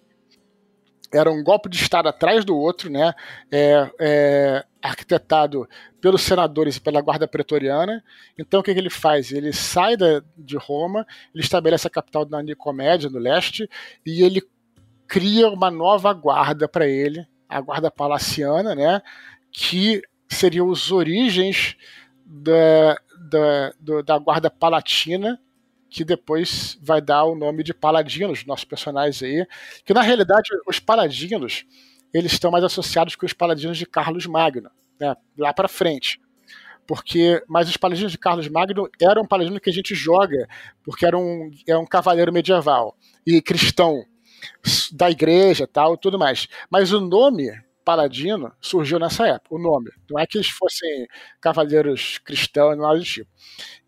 D: era um golpe de Estado atrás do outro, né? É, é, arquitetado pelos senadores e pela guarda pretoriana. Então o que, que ele faz? Ele sai da, de Roma, ele estabelece a capital da Nicomédia, no leste, e ele cria uma nova guarda para ele, a guarda palaciana, né? Que seriam os origens da, da, da guarda palatina, que depois vai dar o nome de Paladinos, nossos personagens aí, que na realidade os Paladinos eles estão mais associados com os Paladinos de Carlos Magno, né, lá para frente. Porque, mas os Paladinos de Carlos Magno eram um paladino que a gente joga, porque era um, é um cavaleiro medieval e cristão da igreja tal, tudo mais. Mas o nome Paladino surgiu nessa época, o nome. Não é que eles fossem cavaleiros cristãos, nada do tipo.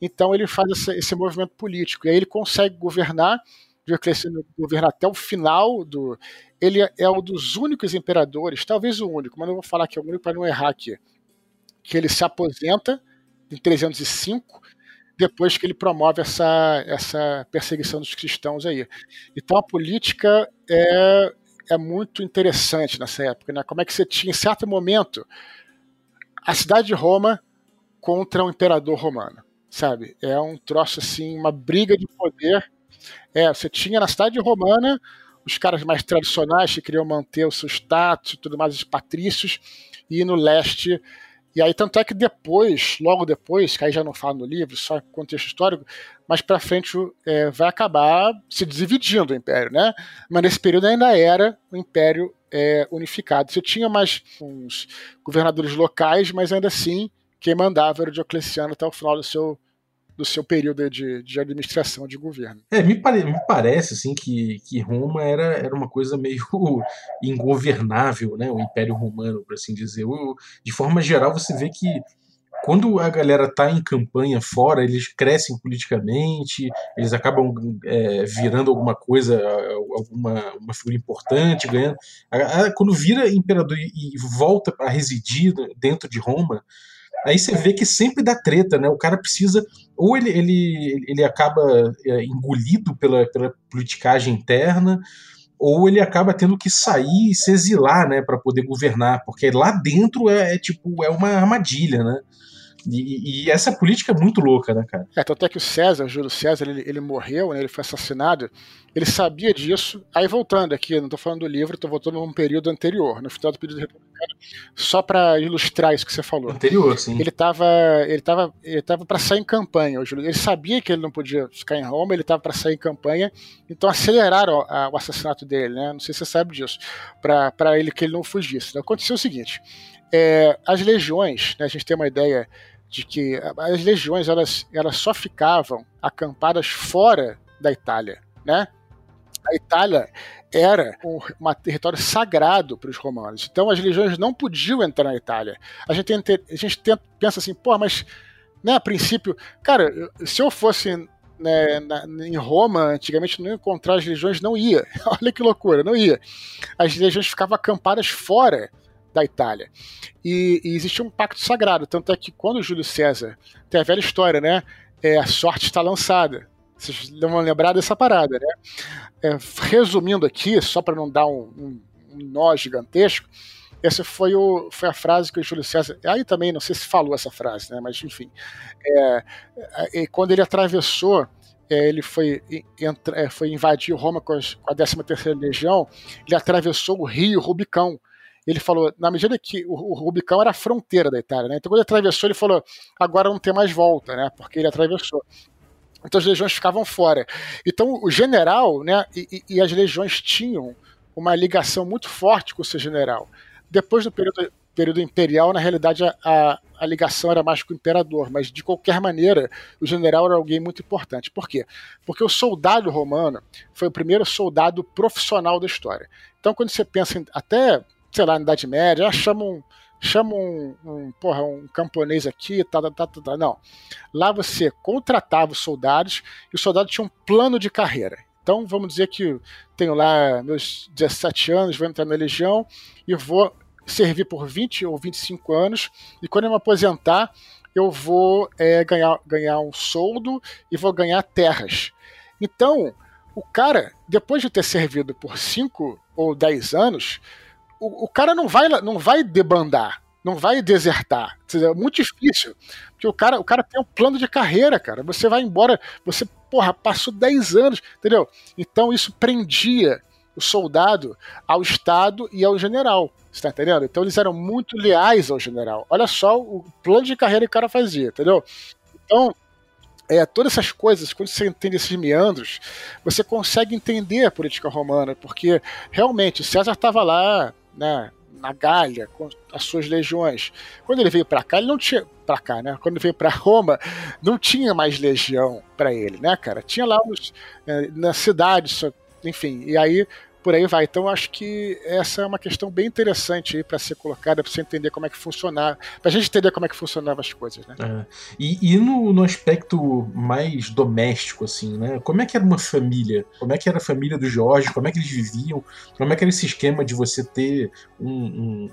D: Então ele faz esse, esse movimento político, e aí ele consegue governar, Diocleciano governa até o final do. Ele é um dos únicos imperadores, talvez o único, mas não vou falar que é o único para não errar aqui, que ele se aposenta em 305, depois que ele promove essa, essa perseguição dos cristãos aí. Então a política é, é muito interessante nessa época, né? Como é que você tinha, em certo momento, a cidade de Roma contra o imperador romano, sabe? É um troço assim, uma briga de poder. É, você tinha na cidade romana os caras mais tradicionais que queriam manter o seu status e tudo mais, os patrícios, e no leste e aí, tanto é que depois, logo depois, que aí já não fala no livro, só contexto histórico, mais para frente é, vai acabar se dividindo o império, né? Mas nesse período ainda era o império é, unificado. Você tinha mais uns governadores locais, mas ainda assim quem mandava era o Diocleciano até o final do seu do seu período de, de administração de governo.
C: É, me, pare, me parece assim que, que Roma era, era uma coisa meio (laughs) ingovernável, né? O Império Romano, por assim dizer. O, de forma geral, você vê que quando a galera tá em campanha fora, eles crescem politicamente, eles acabam é, virando alguma coisa, alguma uma figura importante, ganhando. Quando vira imperador e volta a residir dentro de Roma, aí você vê que sempre dá treta, né? O cara precisa. Ou ele, ele, ele acaba é, engolido pela, pela politicagem interna, ou ele acaba tendo que sair e se exilar, né, para poder governar, porque lá dentro é, é, tipo é uma armadilha, né? E, e, essa política é muito louca, né, cara?
D: É, tanto é que o César, Júlio César, ele, ele morreu, né, ele foi assassinado, ele sabia disso. Aí voltando aqui, não estou falando do livro, estou voltando num período anterior, no final do período republicano, só para ilustrar isso que você falou.
C: Anterior, sim.
D: Ele estava ele tava, ele tava para sair em campanha, o Júlio. Ele sabia que ele não podia ficar em Roma, ele estava para sair em campanha, então aceleraram a, o assassinato dele, né? Não sei se você sabe disso, para ele que ele não fugisse. Então, aconteceu o seguinte: é, as legiões, né, a gente tem uma ideia de que as legiões elas, elas só ficavam acampadas fora da Itália, né? A Itália era um, um território sagrado para os romanos, então as legiões não podiam entrar na Itália. A gente, tem, a gente tem, pensa assim, pô, mas né, a princípio, cara, se eu fosse né, na, em Roma, antigamente não encontrar as legiões, não ia. (laughs) Olha que loucura, não ia. As legiões ficavam acampadas fora da Itália. E, e, existia um pacto sagrado, tanto é que quando Júlio César tem a velha história, né? É, a sorte está lançada. Vocês vão lembrar dessa parada, né? É, resumindo aqui, só para não dar um, um, um, nó gigantesco, essa foi, o, foi a frase que o Júlio César. Aí também, não sei se falou essa frase, né? Mas enfim. É, é, quando ele atravessou é, ele foi, entra, é, foi invadir Roma com, a 13 terceira Legião, ele atravessou o rio Rubicão, ele falou, na medida que o, o Rubicão era a fronteira da Itália, né? Então quando ele atravessou, ele falou, agora não tem mais volta, né? Porque ele atravessou. Então as legiões ficavam fora. Então o general, né? E, e as legiões tinham uma ligação muito forte com o seu general. Depois do período, período imperial, na realidade a, a, a, ligação era mais com o imperador, mas de qualquer maneira o general era alguém muito importante. Por quê? Porque o soldado romano foi o primeiro soldado profissional da história. Então quando você pensa em, até sei lá, na Idade Média, ah, chamam chama um, um, porra, um camponês aqui, tá, tá, tá, tá, não. Lá você contratava os soldados e os soldados tinham um plano de carreira. Então, vamos dizer que tenho lá meus 17 anos, vou entrar na Legião e vou servir por 20 ou 25 anos, e quando eu me aposentar, eu vou é, ganhar, ganhar um soldo e vou ganhar terras. Então, o cara, depois de ter servido por 5 ou 10 anos, o, o cara não vai, não vai debandar, não vai desertar. É muito difícil. Porque o cara, o cara tem um plano de carreira, cara. Você vai embora, você, porra, passou 10 anos, entendeu? Então isso prendia o soldado ao Estado e ao general. Você tá entendendo? Então eles eram muito leais ao general. Olha só o plano de carreira que o cara fazia, entendeu? Então, é, todas essas coisas, quando você entende esses meandros, você consegue entender a política romana, porque realmente César estava lá né, na Gália com as suas legiões. Quando ele veio para cá, ele não tinha para cá, né? Quando ele veio para Roma, não tinha mais legião para ele, né, cara? Tinha lá os, é, na cidade, enfim. E aí por aí vai. Então acho que essa é uma questão bem interessante para ser colocada, para você entender como é que funcionava, para a gente entender como é que funcionavam as coisas, né?
C: É. E, e no, no, aspecto mais doméstico, assim, né? Como é que era uma família? Como é que era a família do Jorge? Como é que eles viviam? Como é que era esse esquema de você ter um, um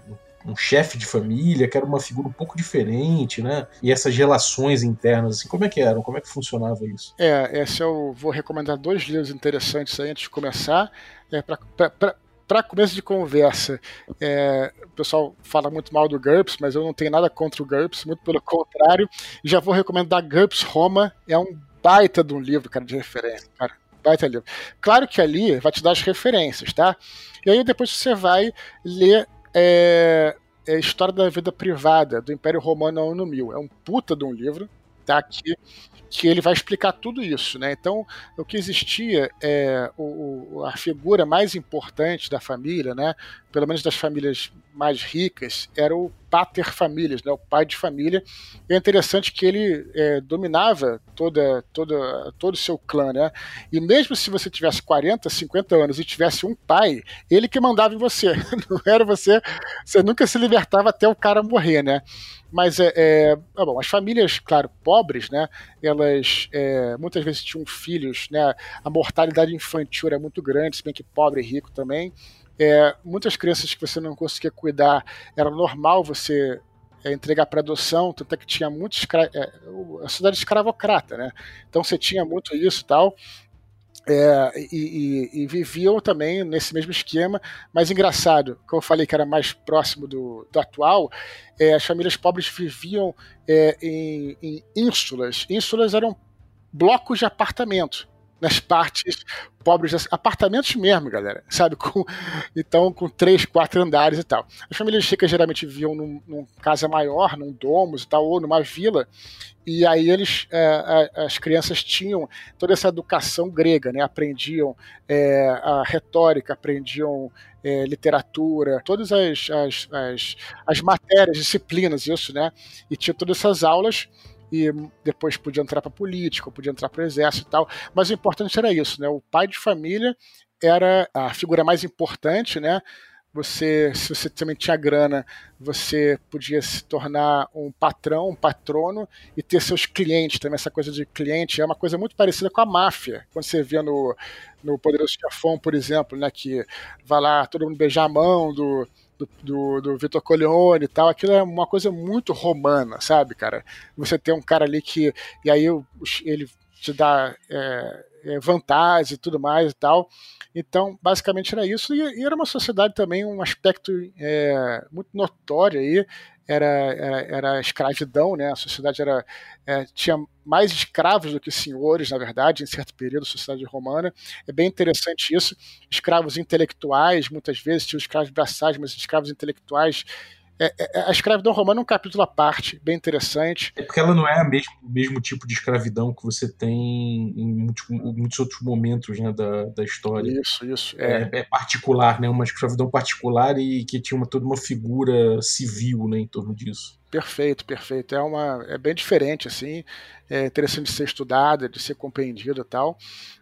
C: um chefe de família, que era uma figura um pouco diferente, né? E essas relações internas, assim, como é que eram? Como é que funcionava isso?
D: É, esse eu vou recomendar dois livros interessantes aí antes de começar. É, para começo de conversa, é, o pessoal fala muito mal do GURPS, mas eu não tenho nada contra o GURPS, muito pelo contrário. Já vou recomendar GURPS Roma, é um baita de um livro, cara, de referência, cara. Baita livro. Claro que ali vai te dar as referências, tá? E aí depois você vai ler é, é história da vida privada do Império Romano ao ano 1000. É um puta de um livro, tá? Que, que ele vai explicar tudo isso, né? Então, o que existia é o, a figura mais importante da família, né? Pelo menos das famílias mais ricas, era o pater famílias, né, o pai de família. E é interessante que ele é, dominava toda, toda, todo o seu clã, né? E mesmo se você tivesse 40, 50 anos e tivesse um pai, ele que mandava em você. (laughs) Não era você, você nunca se libertava até o cara morrer, né? Mas é, é ah, bom, as famílias, claro, pobres, né? Elas é, muitas vezes tinham filhos, né? A mortalidade infantil era muito grande, se bem que pobre e rico também. É, muitas crianças que você não conseguia cuidar, era normal você é, entregar para adoção, tanto é que tinha muito escra... é, a cidade escravocrata, né? Então você tinha muito isso tal. É, e, e, e, viviam também nesse mesmo esquema, mas engraçado, como eu falei que era mais próximo do, do atual, é, as famílias pobres viviam é, em, em ínsulas. Ínsulas eram blocos de apartamento nas partes pobres, apartamentos mesmo, galera, sabe? (laughs) Com, então, com três, quatro andares e tal. As famílias ricas geralmente viviam num, num casa maior, num domus e tal, ou numa vila, e aí eles, é, as crianças tinham toda essa educação grega, né? Aprendiam é, a retórica, aprendiam é, literatura, todas as, as, as, as matérias, disciplinas, isso, né? E tinha todas essas aulas e depois podia entrar para política, podia entrar para o exército e tal. Mas o importante era isso, né? O pai de família era a figura mais importante, né? Você, se você também tinha grana, você podia se tornar um patrão, um patrono e ter seus clientes também. Essa coisa de cliente é uma coisa muito parecida com a máfia. Quando você vê no, no Poderoso Chefão, por exemplo, né, que vai lá todo mundo beijar a mão do, do, do, do Vitor Corleone e tal, aquilo é uma coisa muito romana, sabe, cara? Você tem um cara ali que. E aí ele te dá é, é, vantagem e tudo mais e tal. Então, basicamente era isso. E, e era uma sociedade também, um aspecto é, muito notório aí, era, era, era, escravidão, né? A sociedade era, é, tinha mais escravos do que senhores, na verdade, em certo período, sociedade romana. É bem interessante isso. Escravos intelectuais, muitas vezes, tinham escravos braçais, mas escravos intelectuais é, é, é, a escravidão romana é um capítulo à parte, bem interessante.
C: É porque ela não é mesmo, o mesmo tipo de escravidão que você tem em muitos, muitos outros momentos né, da, da história.
D: Isso, isso.
C: É. é. é, particular, né? Uma escravidão particular e que tinha uma, toda uma figura civil né, em torno disso.
D: Perfeito, perfeito. É, uma, é bem diferente, assim. É interessante de ser estudada, de ser compreendida tal.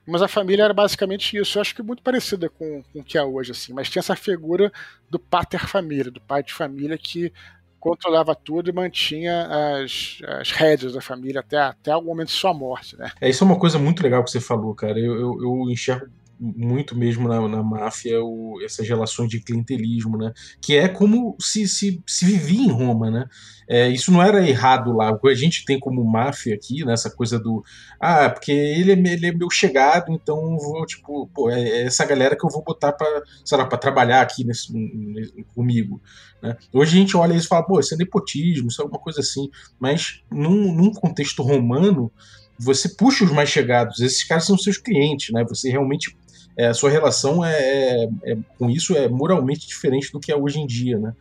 D: Mas a família era basicamente isso. Eu acho que muito parecida com, com o que é hoje, assim. Mas tinha essa figura do pater família, do pai de família que controlava tudo e mantinha as, as rédeas da família até, até o momento de sua morte, né?
C: É, isso é uma coisa muito legal que você falou, cara. Eu, eu, eu enxergo muito mesmo na, na máfia o, essas relações de clientelismo, né? Que é como se, se, se vivia em Roma, né? É, isso não era errado lá. O que a gente tem como máfia aqui, né, coisa do. Ah, porque ele é, ele é meu chegado, então vou, tipo, pô, é, é essa galera que eu vou botar para sei lá, pra trabalhar aqui nesse, nesse, comigo. Né? Hoje a gente olha isso e fala, pô, isso é nepotismo, isso é alguma coisa assim. Mas num, num contexto romano, você puxa os mais chegados, esses caras são seus clientes, né? Você realmente é, a sua relação é, é, é, com isso é moralmente diferente do que é hoje em dia, né?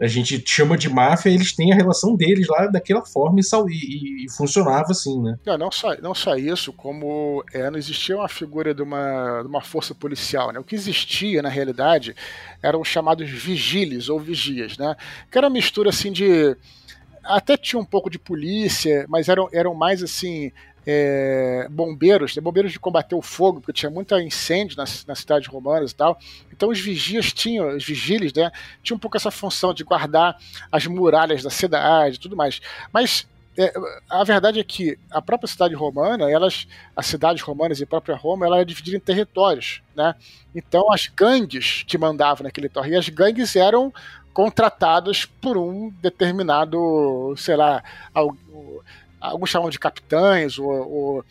C: A gente chama de máfia, eles têm a relação deles lá daquela forma e, e, e funcionava assim, né?
D: Não, não, só, não só isso, como é, não existia uma figura de uma, de uma força policial, né? O que existia, na realidade, eram os chamados vigiles ou vigias, né? Que era uma mistura assim de até tinha um pouco de polícia, mas eram, eram mais assim é, bombeiros, né, bombeiros de combater o fogo, porque tinha muita incêndio nas, nas cidades romanas e tal. Então os vigias tinham, os vigílios, né, tinham um pouco essa função de guardar as muralhas da cidade e tudo mais. Mas é, a verdade é que a própria cidade romana, elas, as cidades romanas e a própria Roma, ela é dividida em territórios, né? Então as gangues que mandavam naquele território, e as gangues eram contratadas por um determinado, sei lá, alguns chamam de capitães ou, ou,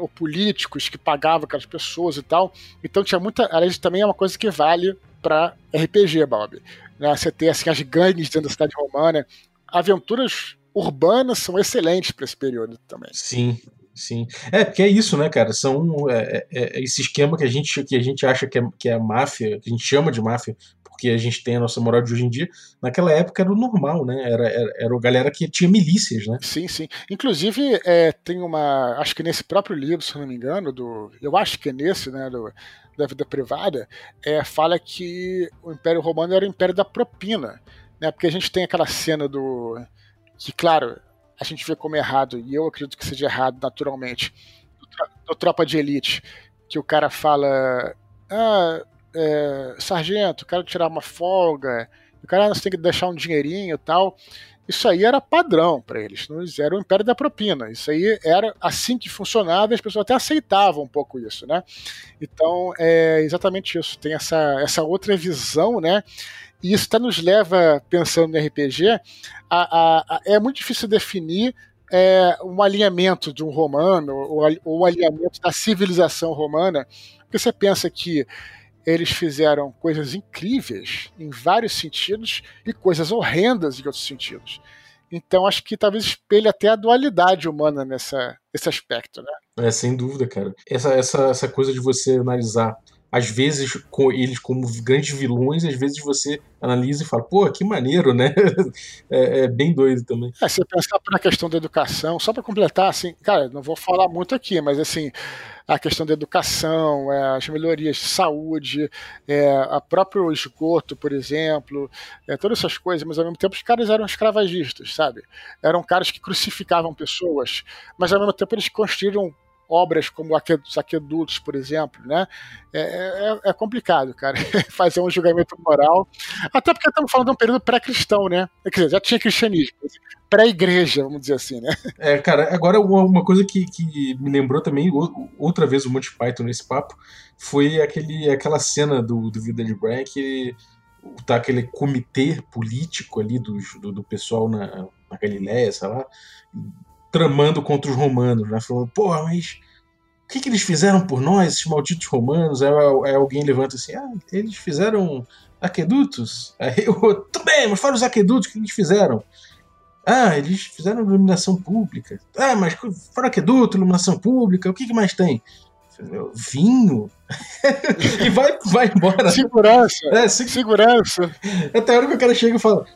D: ou, políticos que pagavam aquelas pessoas e tal. Então tinha muita. Aliás, também é uma coisa que vale para RPG, Bob. Né? Você ter assim, as gangues dentro da cidade romana. Aventuras urbanas são excelentes para esse período também.
C: Sim, sim. É, porque é isso, né, cara? São é, é, é, esse esquema que a gente, que a gente acha que é, que é máfia, que a gente chama de máfia, porque a gente tem a nossa moral de hoje em dia, naquela época era o normal, né? Era, era, era a galera que tinha milícias, né?
D: Sim, sim. Inclusive, é, tem uma. Acho que nesse próprio livro, se não me engano, do. Eu acho que é nesse, né? Do, da vida privada, é, fala que o Império Romano era o Império da propina. Né? Porque a gente tem aquela cena do. Que, claro, a gente vê como errado, e eu acredito que seja errado naturalmente, do, Tropa de Elite, que o cara fala. Ah, é, sargento, quero tirar uma folga, o cara você tem que deixar um dinheirinho e tal. Isso aí era padrão para eles, não era o império da propina. Isso aí era assim que funcionava e as pessoas até aceitavam um pouco isso, né? Então é exatamente isso. Tem essa, essa outra visão, né? E isso até nos leva, pensando no RPG, a, a, a, é muito difícil definir é, um alinhamento de um romano, ou, ou um alinhamento da civilização romana, porque você pensa que eles fizeram coisas incríveis em vários sentidos e coisas horrendas em outros sentidos. Então acho que talvez espelhe até a dualidade humana nessa, nesse aspecto, né?
C: É, sem dúvida, cara. Essa, essa, essa coisa de você analisar às vezes com eles como grandes vilões, às vezes você analisa e fala, pô, que maneiro, né? (laughs) É, é bem doido também.
D: É, você pensar na questão da educação, só para completar, assim, cara, não vou falar muito aqui, mas assim, a questão da educação, é, as melhorias de saúde, é, a próprio esgoto, por exemplo, é, todas essas coisas, mas ao mesmo tempo os caras eram escravagistas, sabe? Eram caras que crucificavam pessoas, mas ao mesmo tempo eles construíram obras como os aquedutos, por exemplo, né? É, é, é complicado, cara, (laughs) fazer um julgamento moral. Até porque estamos falando de um período pré-cristão, né? Quer dizer, já tinha cristianismo, pré-igreja, vamos dizer assim, né?
C: É, cara, agora uma, coisa que, que me lembrou também, outra vez o Monty Python nesse papo, foi aquele, aquela cena do, do Vida de Brian que tá aquele comitê político ali do, do, do pessoal na, na Galileia, sei lá, tramando contra os romanos, né? Falando, porra, mas o que, que eles fizeram por nós, esses malditos romanos? Aí, aí alguém levanta assim, ah, eles fizeram aquedutos? Aí (laughs) eu, tudo bem, mas fora os aquedutos, o que eles fizeram? Ah, eles fizeram iluminação pública. Ah, mas fora aqueduto, iluminação pública, o que, que mais tem? Vinho? (laughs) e vai, vai embora.
D: Segurança. É, se... Segurança.
C: Até a hora que o cara chega e fala: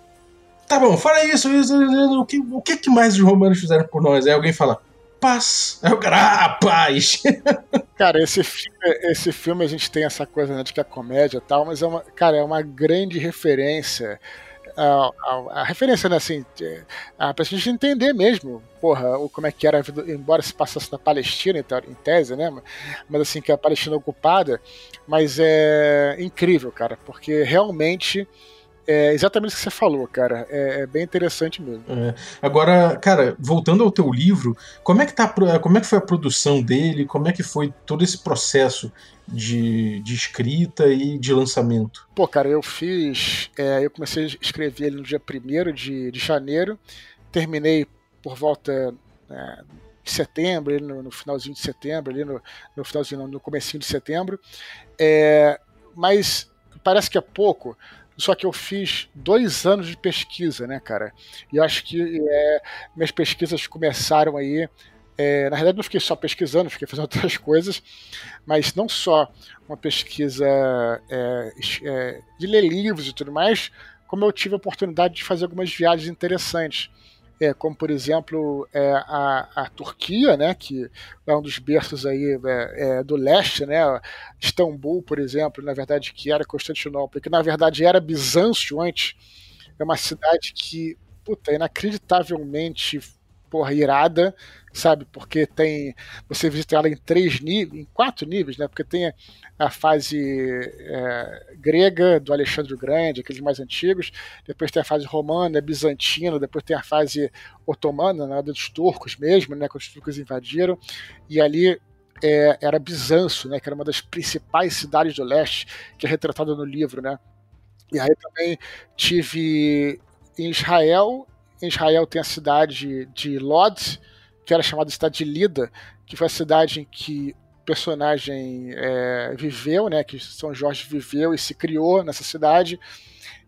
C: Tá bom, fala isso, isso, isso o, que, o que mais os romanos fizeram por nós? Aí alguém fala, paz. Aí o cara, ah, paz. (laughs)
D: Cara, esse filme, esse filme a gente tem essa coisa né, de que é comédia e tal, mas é uma, cara, é uma grande referência. A, a, a referência, né, assim, a, pra gente entender mesmo, porra, o, como é que era a vida, embora se passasse na Palestina, em tese, né, mas assim, que a Palestina ocupada, mas é incrível, cara, porque realmente é exatamente o que você falou, cara. É, é bem interessante mesmo.
C: É. Agora, cara, voltando ao teu livro, como é que tá, como é que foi a produção dele? Como é que foi todo esse processo de, de escrita e de lançamento?
D: Pô, cara, eu fiz. É, eu comecei a escrever ele no dia 1 de, de janeiro, terminei por volta. É, de setembro, no, no, finalzinho de setembro, ali no, no finalzinho, no comecinho de setembro. É, mas parece que é pouco, só que eu fiz dois anos de pesquisa, né, cara? E acho que é, minhas pesquisas começaram aí. É, na verdade, não fiquei só pesquisando, fiquei fazendo (laughs) outras coisas, mas não só uma pesquisa é, é, de ler livros e tudo mais, como eu tive a oportunidade de fazer algumas viagens interessantes é, como por exemplo é, a, a Turquia, né, que é um dos berços aí é, é, do leste, né, Istambul, por exemplo, na verdade que era Constantinopla, que na verdade era Bizâncio antes, é uma cidade que puta, inacreditavelmente porra, irada, sabe? Porque tem. Você visita ela em três níveis, em quatro níveis, né? Porque tem a fase é, grega do Alexandre o Grande, aqueles mais antigos, depois tem a fase romana, bizantina, depois tem a fase otomana, né, dos turcos mesmo, né? Quando os turcos invadiram, e ali é, era Bizâncio, né? Que era uma das principais cidades do leste, que é retratada no livro, né? E aí também tive em Israel em Israel tem a cidade de Lod, que era chamada cidade de Lida, que foi a cidade em que o personagem é, viveu, né, que São Jorge viveu e se criou nessa cidade.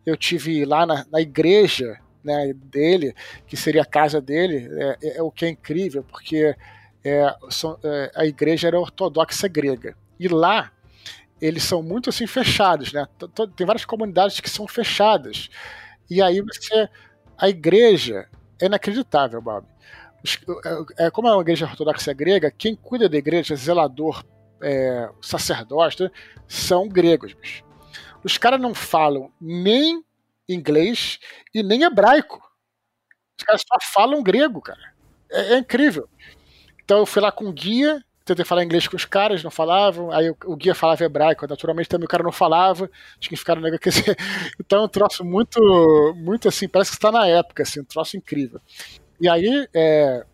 D: Eu tive lá na, na igreja né, dele, que seria a casa dele, é, é, é o que é incrível, porque é, são, é, a igreja era ortodoxa grega. E lá eles são muito assim fechados, né? Tem várias comunidades que são fechadas. E aí você a igreja é inacreditável, Bob. É, é, como é uma igreja ortodoxa grega, quem cuida da igreja, zelador, é, sacerdote, são gregos. Bicho. Os caras não falam nem inglês e nem hebraico. Os caras só falam grego, cara. É, é incrível. Então eu fui lá com um guia, tentei falar inglês com os caras, não falavam. Aí o, o guia falava hebraico, naturalmente também o cara não falava, tinha que ficar no negócio. (laughs) Então é um troço muito, muito assim, parece que está na época, assim, um troço incrível. E aí é,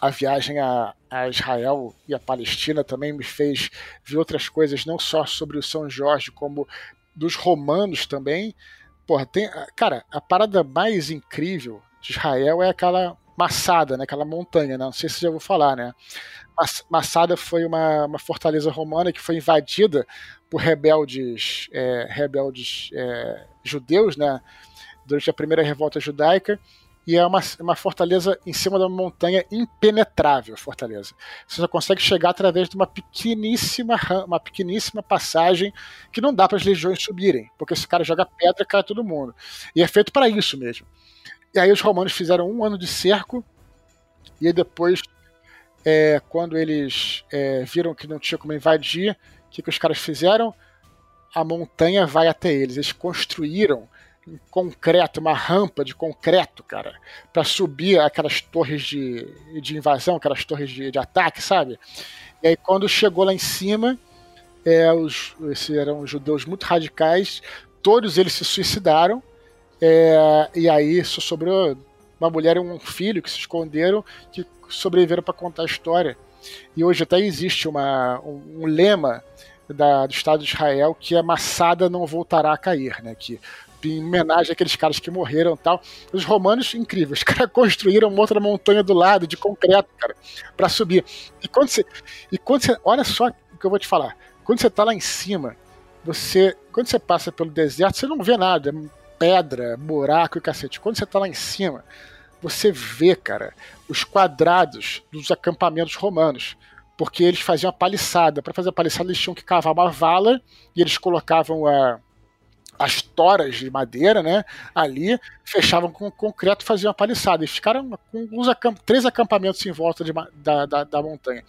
D: a viagem a, a, Israel e a Palestina também me fez ver outras coisas, não só sobre o São Jorge, como dos romanos também. Porra, tem, cara, a parada mais incrível de Israel é aquela Massada, né, aquela montanha, né? não sei se já ouviu falar, né? Massada foi uma, uma fortaleza romana que foi invadida por rebeldes, é, rebeldes é, judeus, né? Durante a primeira revolta judaica e é uma, uma fortaleza em cima de uma montanha impenetrável, fortaleza. Você só consegue chegar através de uma pequeníssima uma pequeníssima passagem que não dá para as legiões subirem, porque esse cara joga pedra cai todo mundo. E é feito para isso mesmo. E aí os romanos fizeram um ano de cerco e depois, é, quando eles é, viram que não tinha como invadir, o que, que os caras fizeram? A montanha vai até eles. Eles construíram em concreto, uma rampa de concreto, cara, para subir aquelas torres de, de invasão, aquelas torres de, de ataque, sabe? E aí quando chegou lá em cima, é, os, esses eram judeus muito radicais, todos eles se suicidaram, é, e aí só sobrou uma mulher e um filho que se esconderam, que sobreviveram para contar a história. E hoje até existe uma, um, um lema da, do Estado de Israel que a massada não voltará a cair, né? Que em homenagem àqueles caras que morreram tal. Os romanos, incríveis, os (laughs) caras construíram uma outra montanha do lado de concreto, cara, para subir. E quando você. E quando você. Olha só o que eu vou te falar. Quando você tá lá em cima, você. Quando você passa pelo deserto, você não vê nada. É pedra, buraco e cacete. Quando você tá lá em cima, você vê, cara, os quadrados dos acampamentos romanos. Porque eles faziam a paliçada. Para fazer a paliçada, eles tinham que cavar uma vala e eles colocavam a as toras de madeira, né? Ali fechavam com concreto, faziam a paliçada e ficaram com uns acamp três acampamentos em volta de, da, da, da, montanha.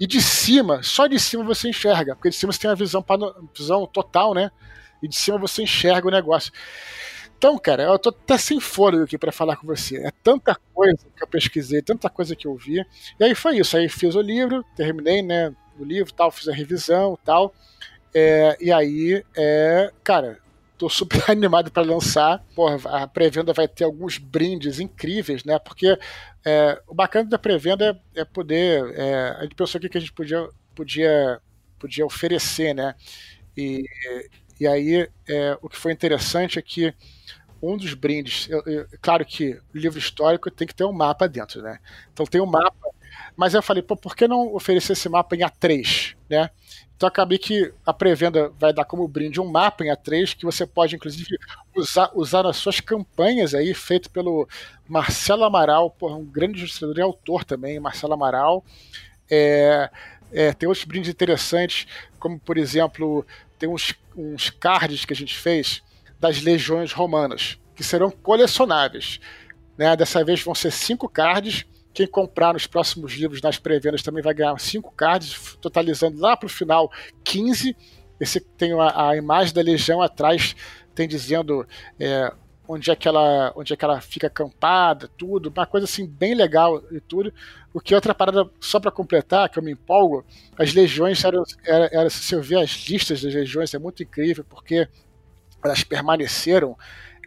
D: E de cima, só de cima você enxerga, porque de cima você tem a visão, visão total, né? E de cima você enxerga o negócio. Então, cara, eu tô até sem fôlego aqui para falar com você. É tanta coisa que eu pesquisei, tanta coisa que eu vi. E aí foi isso. Aí fiz o livro, terminei, né? O livro, tal, fiz a revisão, tal. É, e aí, é, cara, tô super (laughs) animado para lançar. Porra, a pré-venda vai ter alguns brindes incríveis, né? Porque é, o bacana da pré-venda é, é, poder. É, a gente pensou aqui que a gente podia, podia, podia oferecer, né? E, e aí é, o que foi interessante é que um dos brindes, eu, eu, claro que livro histórico tem que ter um mapa dentro, né? Então tem um mapa, mas eu falei, pô, por que não oferecer esse mapa em A3, né? Então acabei que a pré-venda vai dar como brinde um mapa em A3 que você pode, inclusive, usar, usar nas suas campanhas aí, feito pelo Marcelo Amaral, porra, um grande ilustrador e autor também, Marcelo Amaral. É, é, tem outros brindes interessantes, como por exemplo, tem uns, uns cards que a gente fez das legiões romanas, que serão colecionáveis. Né? Dessa vez vão ser cinco cards quem comprar nos próximos livros, nas pré-vendas, também vai ganhar 5 cards, totalizando lá para o final 15. Esse tem a, a, imagem da legião atrás, tem dizendo é, onde, é que ela, onde é que ela fica acampada, tudo. Uma coisa assim bem legal e tudo. O que outra parada, só para completar, que eu me empolgo, as legiões, eram, era, era, se você ver as listas das legiões, é muito incrível, porque elas permaneceram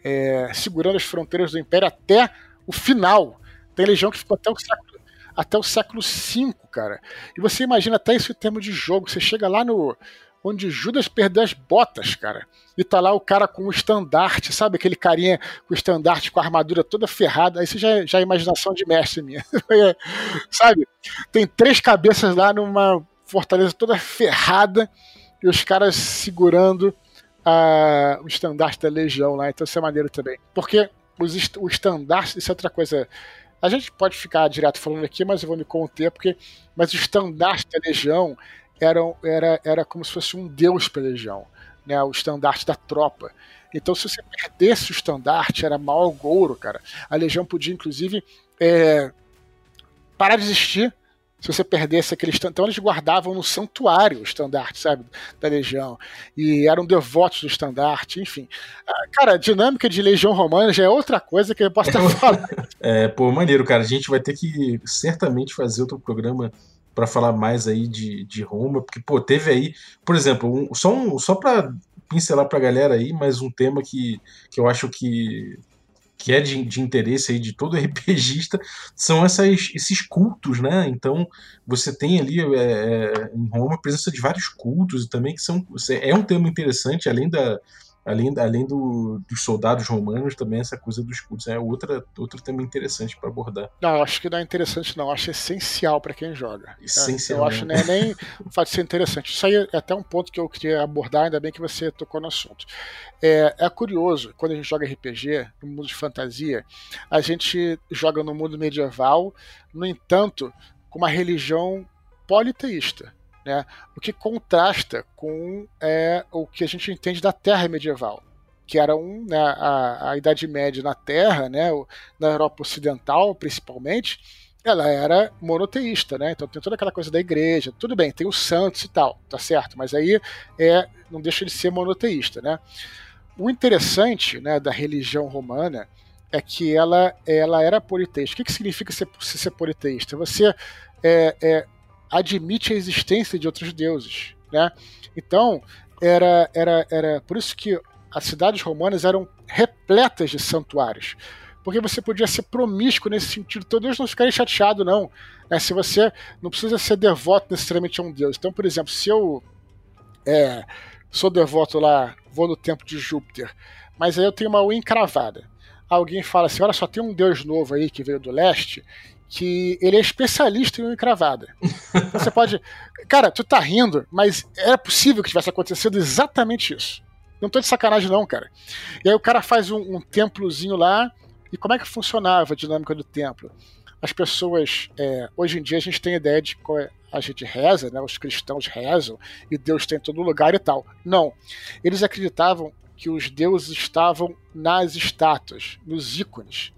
D: é, segurando as fronteiras do Império até o final tem legião que ficou até o século, até o século V, cara. E você imagina até isso em termos de jogo. Você chega lá no. Onde Judas perdeu as botas, cara. E tá lá o cara com o estandarte, sabe? Aquele carinha com o estandarte, com a armadura toda ferrada. Aí você já, já é imaginação de mestre minha. (laughs) sabe? Tem três cabeças lá numa fortaleza toda ferrada e os caras segurando a, o estandarte da legião lá. Então isso é maneiro também. Porque os, o estandarte, isso é outra coisa a gente pode ficar direto falando aqui, mas eu vou me conter, porque. Mas o estandarte da legião era, era, era como se fosse um deus para a legião, né? O estandarte da tropa. Então, se você perdesse o estandarte, era mau gouro, cara. A legião podia, inclusive, é, parar de existir se você perdesse aquele estandarte. Então eles guardavam no santuário o estandarte, sabe? Da legião. E eram devotos do estandarte, enfim. Ah, cara, a dinâmica de legião romana já é outra coisa que eu posso estar (laughs) falando. (laughs)
C: é, pô, maneiro, cara. A gente vai ter que certamente fazer outro programa para falar mais aí de, de Roma, porque, pô, teve aí, por exemplo, um, só, um, só para pincelar pra galera aí, mais um tema que, que eu acho que que é de, de interesse aí de todo (laughs) RPGista, são essas, esses cultos, né? Então você tem ali é, é, em Roma a presença de vários cultos também que são é um tema interessante além da além, além do, dos soldados romanos, também essa coisa dos cultos. É outra, outro tema interessante para abordar.
D: Não, acho que não é interessante, não. Acho essencial para quem joga.
C: Essencial.
D: É, eu acho né, nem (laughs) o fato de ser interessante. Isso aí é até um ponto que eu queria abordar, ainda bem que você tocou no assunto. É, é curioso, quando a gente joga RPG, no mundo de fantasia, a gente joga no mundo medieval, no entanto, com uma religião politeísta. Né? O que contrasta com é, o que a gente entende da Terra medieval, que era um, né, a, a Idade Média na Terra, né, na Europa Ocidental principalmente, ela era monoteísta, né? Então tem toda aquela coisa da igreja, tudo bem, tem os santos e tal, tá certo? Mas aí é, não deixa de ser monoteísta, né? O interessante, né, da religião romana é que ela, ela era politeísta. O que, que significa ser, ser politeísta? Você é, é, admite a existência de outros deuses, né? Então, era, era, era por isso que as cidades romanas eram repletas de santuários. Porque você podia ser promíscuo nesse sentido. Então Deus não ficaria chateado, não. Né? Se você não precisa ser devoto necessariamente a um Deus. Então, por exemplo, se eu é, sou devoto lá, vou no templo de Júpiter, mas aí eu tenho uma unha encravada. Alguém fala assim: olha só, tem um Deus novo aí que veio do leste que ele é especialista em encravada. Você pode. Cara, tu tá rindo, mas é possível que tivesse acontecido exatamente isso. Não tô de sacanagem, não, cara. E aí o cara faz um, um templozinho lá. E como é que funcionava a dinâmica do templo? As pessoas. É, hoje em dia a gente tem ideia de que é, a gente reza, né? Os cristãos rezam e Deus tem em todo lugar e tal. Não. Eles acreditavam que os deuses estavam nas estátuas, nos ícones.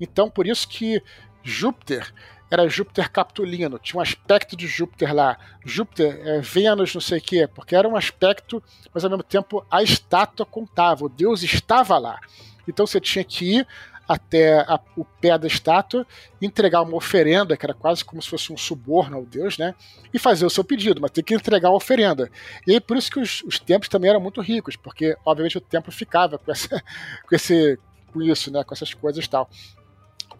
D: Então, por isso que Júpiter era Júpiter capitulino, tinha um aspecto de Júpiter lá. Júpiter, é, Vênus, não sei o quê, porque era um aspecto, mas ao mesmo tempo a estátua contava, o Deus estava lá. Então você tinha que ir até a, o pé da estátua, entregar uma oferenda, que era quase como se fosse um suborno ao Deus, né? E fazer o seu pedido, mas tem que entregar uma oferenda. E aí por isso que os, os templos também eram muito ricos, porque obviamente o templo ficava com, essa, (laughs) com esse com isso, né? Com essas coisas e tal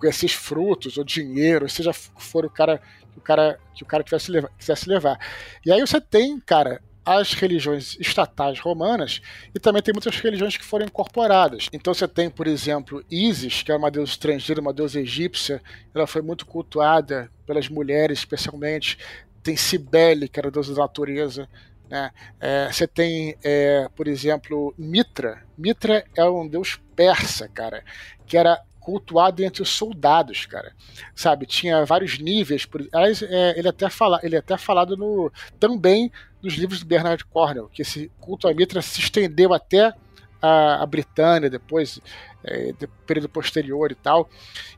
D: esses frutos ou dinheiro, seja for o cara que o cara que o cara tivesse quisesse levar. E aí você tem, cara, as religiões estatais romanas e também tem muitas religiões que foram incorporadas. Então você tem, por exemplo, Isis, que é uma deusa estrangeira, uma deusa egípcia, ela foi muito cultuada pelas mulheres, especialmente. Tem Cibele, que era a deusa da natureza. Né? É, você tem, é, por exemplo, Mitra. Mitra é um deus persa, cara, que era cultuado entre os soldados, cara. Sabe, tinha vários níveis. Por, aliás, é, ele, até fala, ele é até falado no, também nos livros do Bernard Cornell, que esse culto à Mitra se estendeu até a, a Britânia, depois, é, de, período posterior e tal.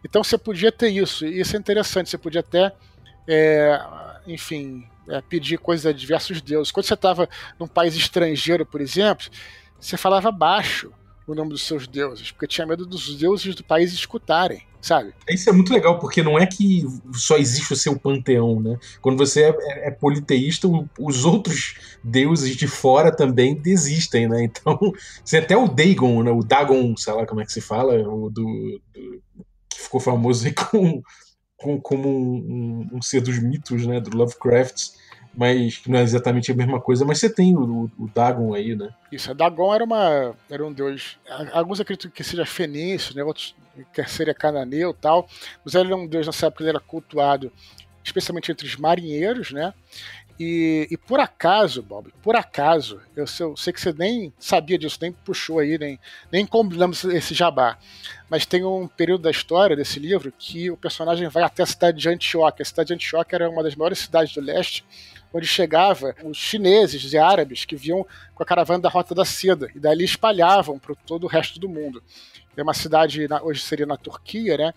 D: Então você podia ter isso, e isso é interessante, você podia até, é, enfim, é, pedir coisas a diversos deuses. Quando você estava num país estrangeiro, por exemplo, você falava baixo o nome dos seus deuses, porque tinha medo dos deuses do país escutarem, sabe?
C: Isso é muito legal, porque não é que só existe o seu panteão, né? Quando você é, é, é politeísta, os outros deuses de fora também desistem, né? Então, (laughs) você até o Dagon, né? O Dagon, sei lá como é que se fala, o do, do que ficou famoso aí (laughs) com, com, como um, um, um ser dos mitos, né? Do Lovecraft mas que não é exatamente a mesma coisa, mas você tem o, o Dagon aí, né?
D: Isso, Dagon era, uma, era um deus. Alguns acreditam que seja fenício, né? outros que seria cananeu tal, mas ele era um deus nessa época, ele era cultuado especialmente entre os marinheiros, né? E, e, por acaso, Bob, por acaso, eu, eu, sei que você nem sabia disso, nem puxou aí, nem, nem combinamos esse jabá. Mas tem um período da história desse livro que o personagem vai até a cidade de Antioquia. A cidade de Antioquia era uma das maiores cidades do leste, onde chegava os chineses e árabes que vinham com a caravana da Rota da Seda e dali espalhavam para todo o resto do mundo. É uma cidade, hoje seria na Turquia, né?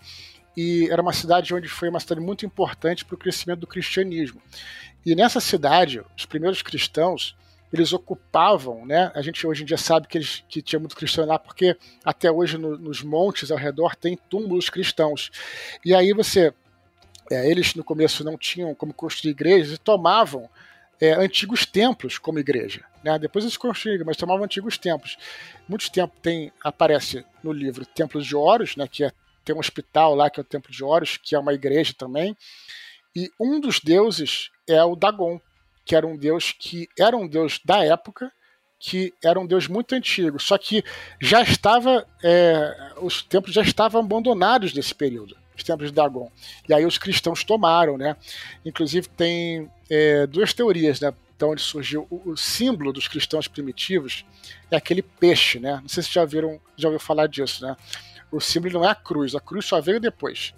D: E era uma cidade onde foi uma cidade muito importante para o crescimento do cristianismo. E nessa cidade, os primeiros cristãos, eles ocupavam, né? A gente hoje em dia sabe que, eles, que tinha muito cristão lá, porque até hoje no, nos montes ao redor tem túmulos cristãos. E aí você é, eles no começo não tinham como construir igrejas e tomavam é, antigos templos como igreja. Né? Depois eles construíram, mas tomavam antigos templos. Muitos templos tem, aparece no livro Templos de Horus, né, que é, tem um hospital lá que é o Templo de Horus, que é uma igreja também. E um dos deuses é o Dagon, que era um deus que era um deus da época, que era um deus muito antigo, só que já estava, é, os templos já estavam abandonados nesse período, os templos de Dagon. E aí os cristãos tomaram, né? Inclusive tem é, duas teorias, né? De onde surgiu o, o, símbolo dos cristãos primitivos é aquele peixe, né? Não sei se já viram, já ouviu falar disso, né? O símbolo não é a cruz, a cruz só veio depois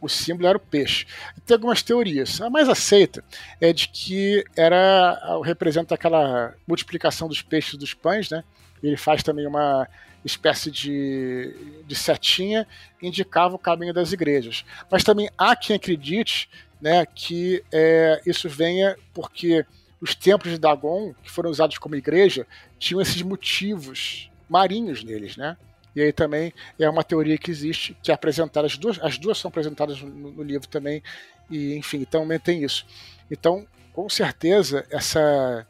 D: o símbolo era o peixe. Tem algumas teorias. A mais aceita é de que era representa aquela multiplicação dos peixes dos pães, né? Ele faz também uma espécie de, de setinha, indicava o caminho das igrejas. Mas também há quem acredite né, que é, isso venha porque os templos de Dagon, que foram usados como igreja, tinham esses motivos marinhos neles, né? E aí também é uma teoria que existe, que é apresentada, as duas, as duas são apresentadas no, no livro também, e enfim, também tem isso. Então, com certeza, essa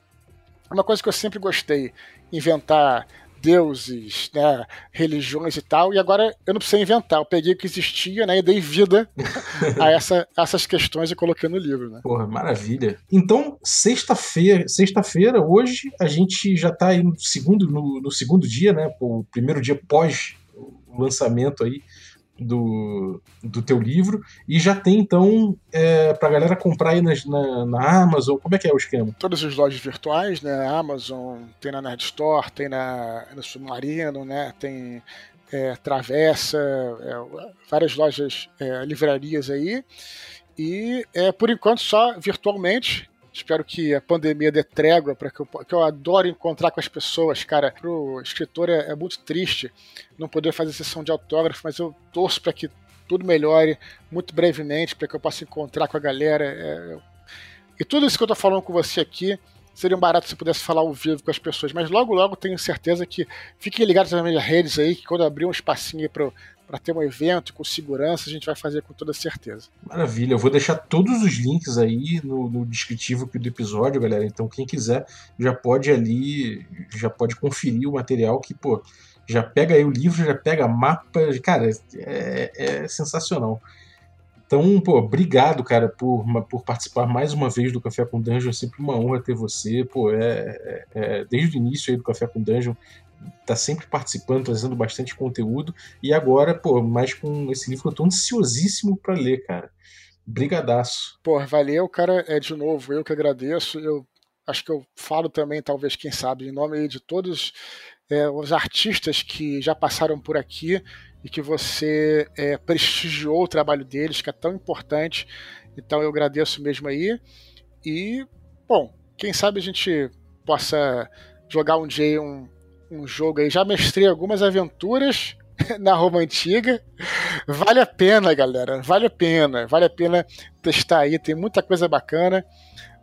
D: uma coisa que eu sempre gostei, inventar deuses, né, religiões e tal, e agora eu não precisei inventar, eu peguei o que existia né, e dei vida (laughs) a essa, essas questões e coloquei no livro. Né?
C: Porra, maravilha. Então, sexta-feira, sexta-feira, hoje, a gente já está aí no segundo, no, no segundo dia, né? O primeiro dia pós o lançamento aí do, do teu livro e já tem então é, para galera comprar aí nas, na, na, Amazon, como é que é o esquema?
D: Todas as lojas virtuais, né? Amazon, tem na Nerd Store, tem na, no Submarino, né? Tem é, Travessa, é, várias lojas, é, livrarias aí. E é, por enquanto só virtualmente, Espero que a pandemia dê trégua para que eu, que eu adoro encontrar com as pessoas, cara. Pro escritor é, é muito triste não poder fazer sessão de autógrafo, mas eu torço para que tudo melhore muito brevemente, para que eu possa encontrar com a galera. É, e tudo isso que eu tô falando com você aqui seria um barato se pudesse falar ao vivo com as pessoas, mas logo logo tenho certeza que fiquem ligados nas minhas redes aí, que quando abrir um espacinho para para ter um evento com segurança, a gente vai fazer com toda certeza.
C: Maravilha, eu vou deixar todos os links aí no, no descritivo do episódio, galera. Então quem quiser já pode ali, já pode conferir o material que, pô, já pega aí o livro, já pega mapa, cara, é, é sensacional. Então, pô, obrigado, cara, por, por participar mais uma vez do Café com Dungeon. É sempre uma honra ter você. Pô, é, é, é desde o início aí do Café com Dungeon, tá sempre participando, trazendo bastante conteúdo. E agora, pô, mais com esse livro que eu tô ansiosíssimo para ler, cara. Brigadaço.
D: Pô, valeu, cara. É de novo, eu que agradeço. Eu acho que eu falo também, talvez, quem sabe, em nome de todos é, os artistas que já passaram por aqui e que você é, prestigiou o trabalho deles, que é tão importante. Então eu agradeço mesmo aí. E, bom, quem sabe a gente possa jogar um dia um, um jogo aí. Já mestrei algumas aventuras (laughs) na Roma Antiga. Vale a pena, galera. Vale a pena. Vale a pena testar aí. Tem muita coisa bacana.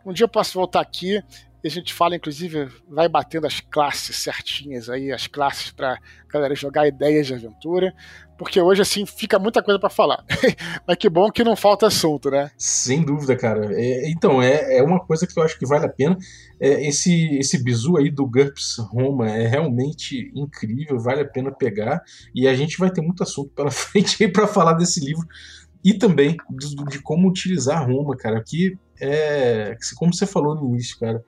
D: Um dia eu posso voltar aqui e a gente fala, inclusive, vai batendo as classes certinhas aí, as classes para galera jogar ideias de aventura, porque hoje, assim, fica muita coisa para falar. (laughs) Mas que bom que não falta assunto, né?
C: Sem dúvida, cara. É, então, é, é uma coisa que eu acho que vale a pena. É, esse, esse bizu aí do GURPS Roma é realmente incrível, vale a pena pegar, e a gente vai ter muito assunto pela (laughs) frente aí para falar desse livro e também de, de, como utilizar Roma, cara. Que é, como você falou no início, cara,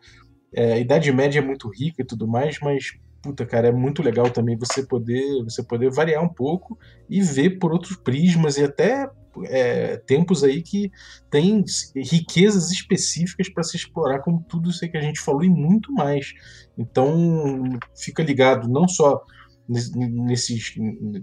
C: é, a Idade Média é muito rica e tudo mais, mas puta, cara, é muito legal também você poder você poder variar um pouco e ver por outros prismas e até é, tempos aí que tem riquezas específicas para se explorar, como tudo isso que a gente falou e muito mais. Então, fica ligado não só nesses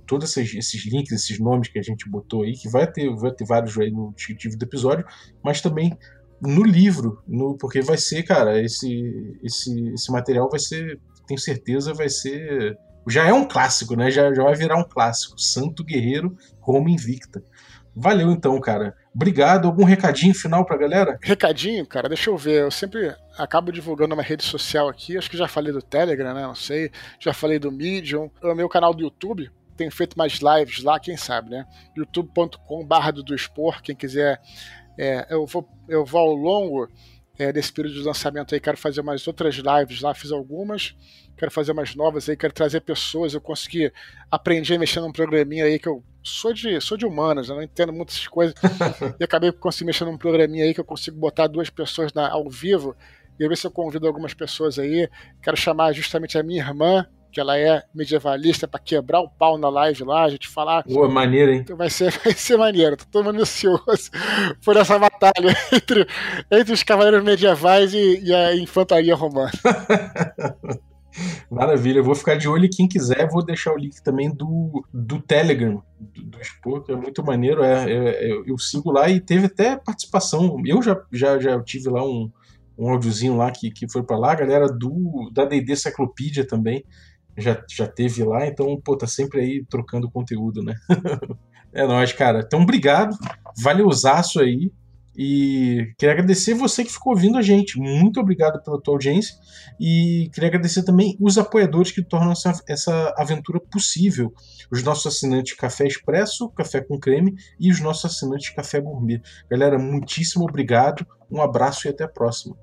C: todos esses, esses, links, esses nomes que a gente botou aí, que vai ter, vai ter vários aí no descritivo do episódio, mas também no livro, no, porque vai ser, cara, esse, esse, esse material vai ser, tenho certeza, vai ser. Já é um clássico, né? Já, já vai virar um clássico. Santo Guerreiro, Roma Invicta. Valeu então, cara. Obrigado. Algum recadinho final pra galera?
D: Recadinho, cara, deixa eu ver. Eu sempre acabo divulgando uma rede social aqui. Acho que já falei do Telegram, né? Não sei. Já falei do Medium. O meu canal do YouTube. Tenho feito mais lives lá, quem sabe, né? youtube.com/barra do Expor. Quem quiser é, eu, vou, eu vou ao longo é, desse período de lançamento aí, quero fazer mais outras lives lá, fiz algumas, quero fazer mais novas aí, quero trazer pessoas, eu consegui aprender a mexer num programinha aí que eu sou de, sou de humanas, eu não entendo muitas coisas, (laughs) e acabei conseguindo mexer num programinha aí que eu consigo botar duas pessoas na, ao vivo, e ver se eu convido algumas pessoas aí. Quero chamar justamente a minha irmã, que ela é medievalista, para quebrar o pau na live lá, a gente falar.
C: Pô, maneiro, hein?
D: Vai ser, (laughs) vai ser maneiro, tô todo mundo ansioso por essa batalha (laughs) entre, entre os cavaleiros medievais e, e a infantaria romana. (laughs)
C: Maravilha, eu vou ficar de olho quem quiser, vou deixar o link também do, do Telegram do, do Expo, que é muito maneiro. É, é, eu, eu sigo lá e teve até participação. Eu já, já, já tive lá um, um áudiozinho lá que, que foi para lá, a galera do da D&D Cyclopedia também já, já teve lá, então, pô, tá sempre aí trocando conteúdo, né? (laughs) é nóis, cara. Então, obrigado, valeuzaço aí. E queria agradecer você que ficou ouvindo a gente. Muito obrigado pela tua audiência. E queria agradecer também os apoiadores que tornam essa, essa aventura possível. Os nossos assinantes Café Expresso, Café com Creme e os nossos assinantes Café Gourmet. Galera, muitíssimo obrigado. Um abraço e até a próxima.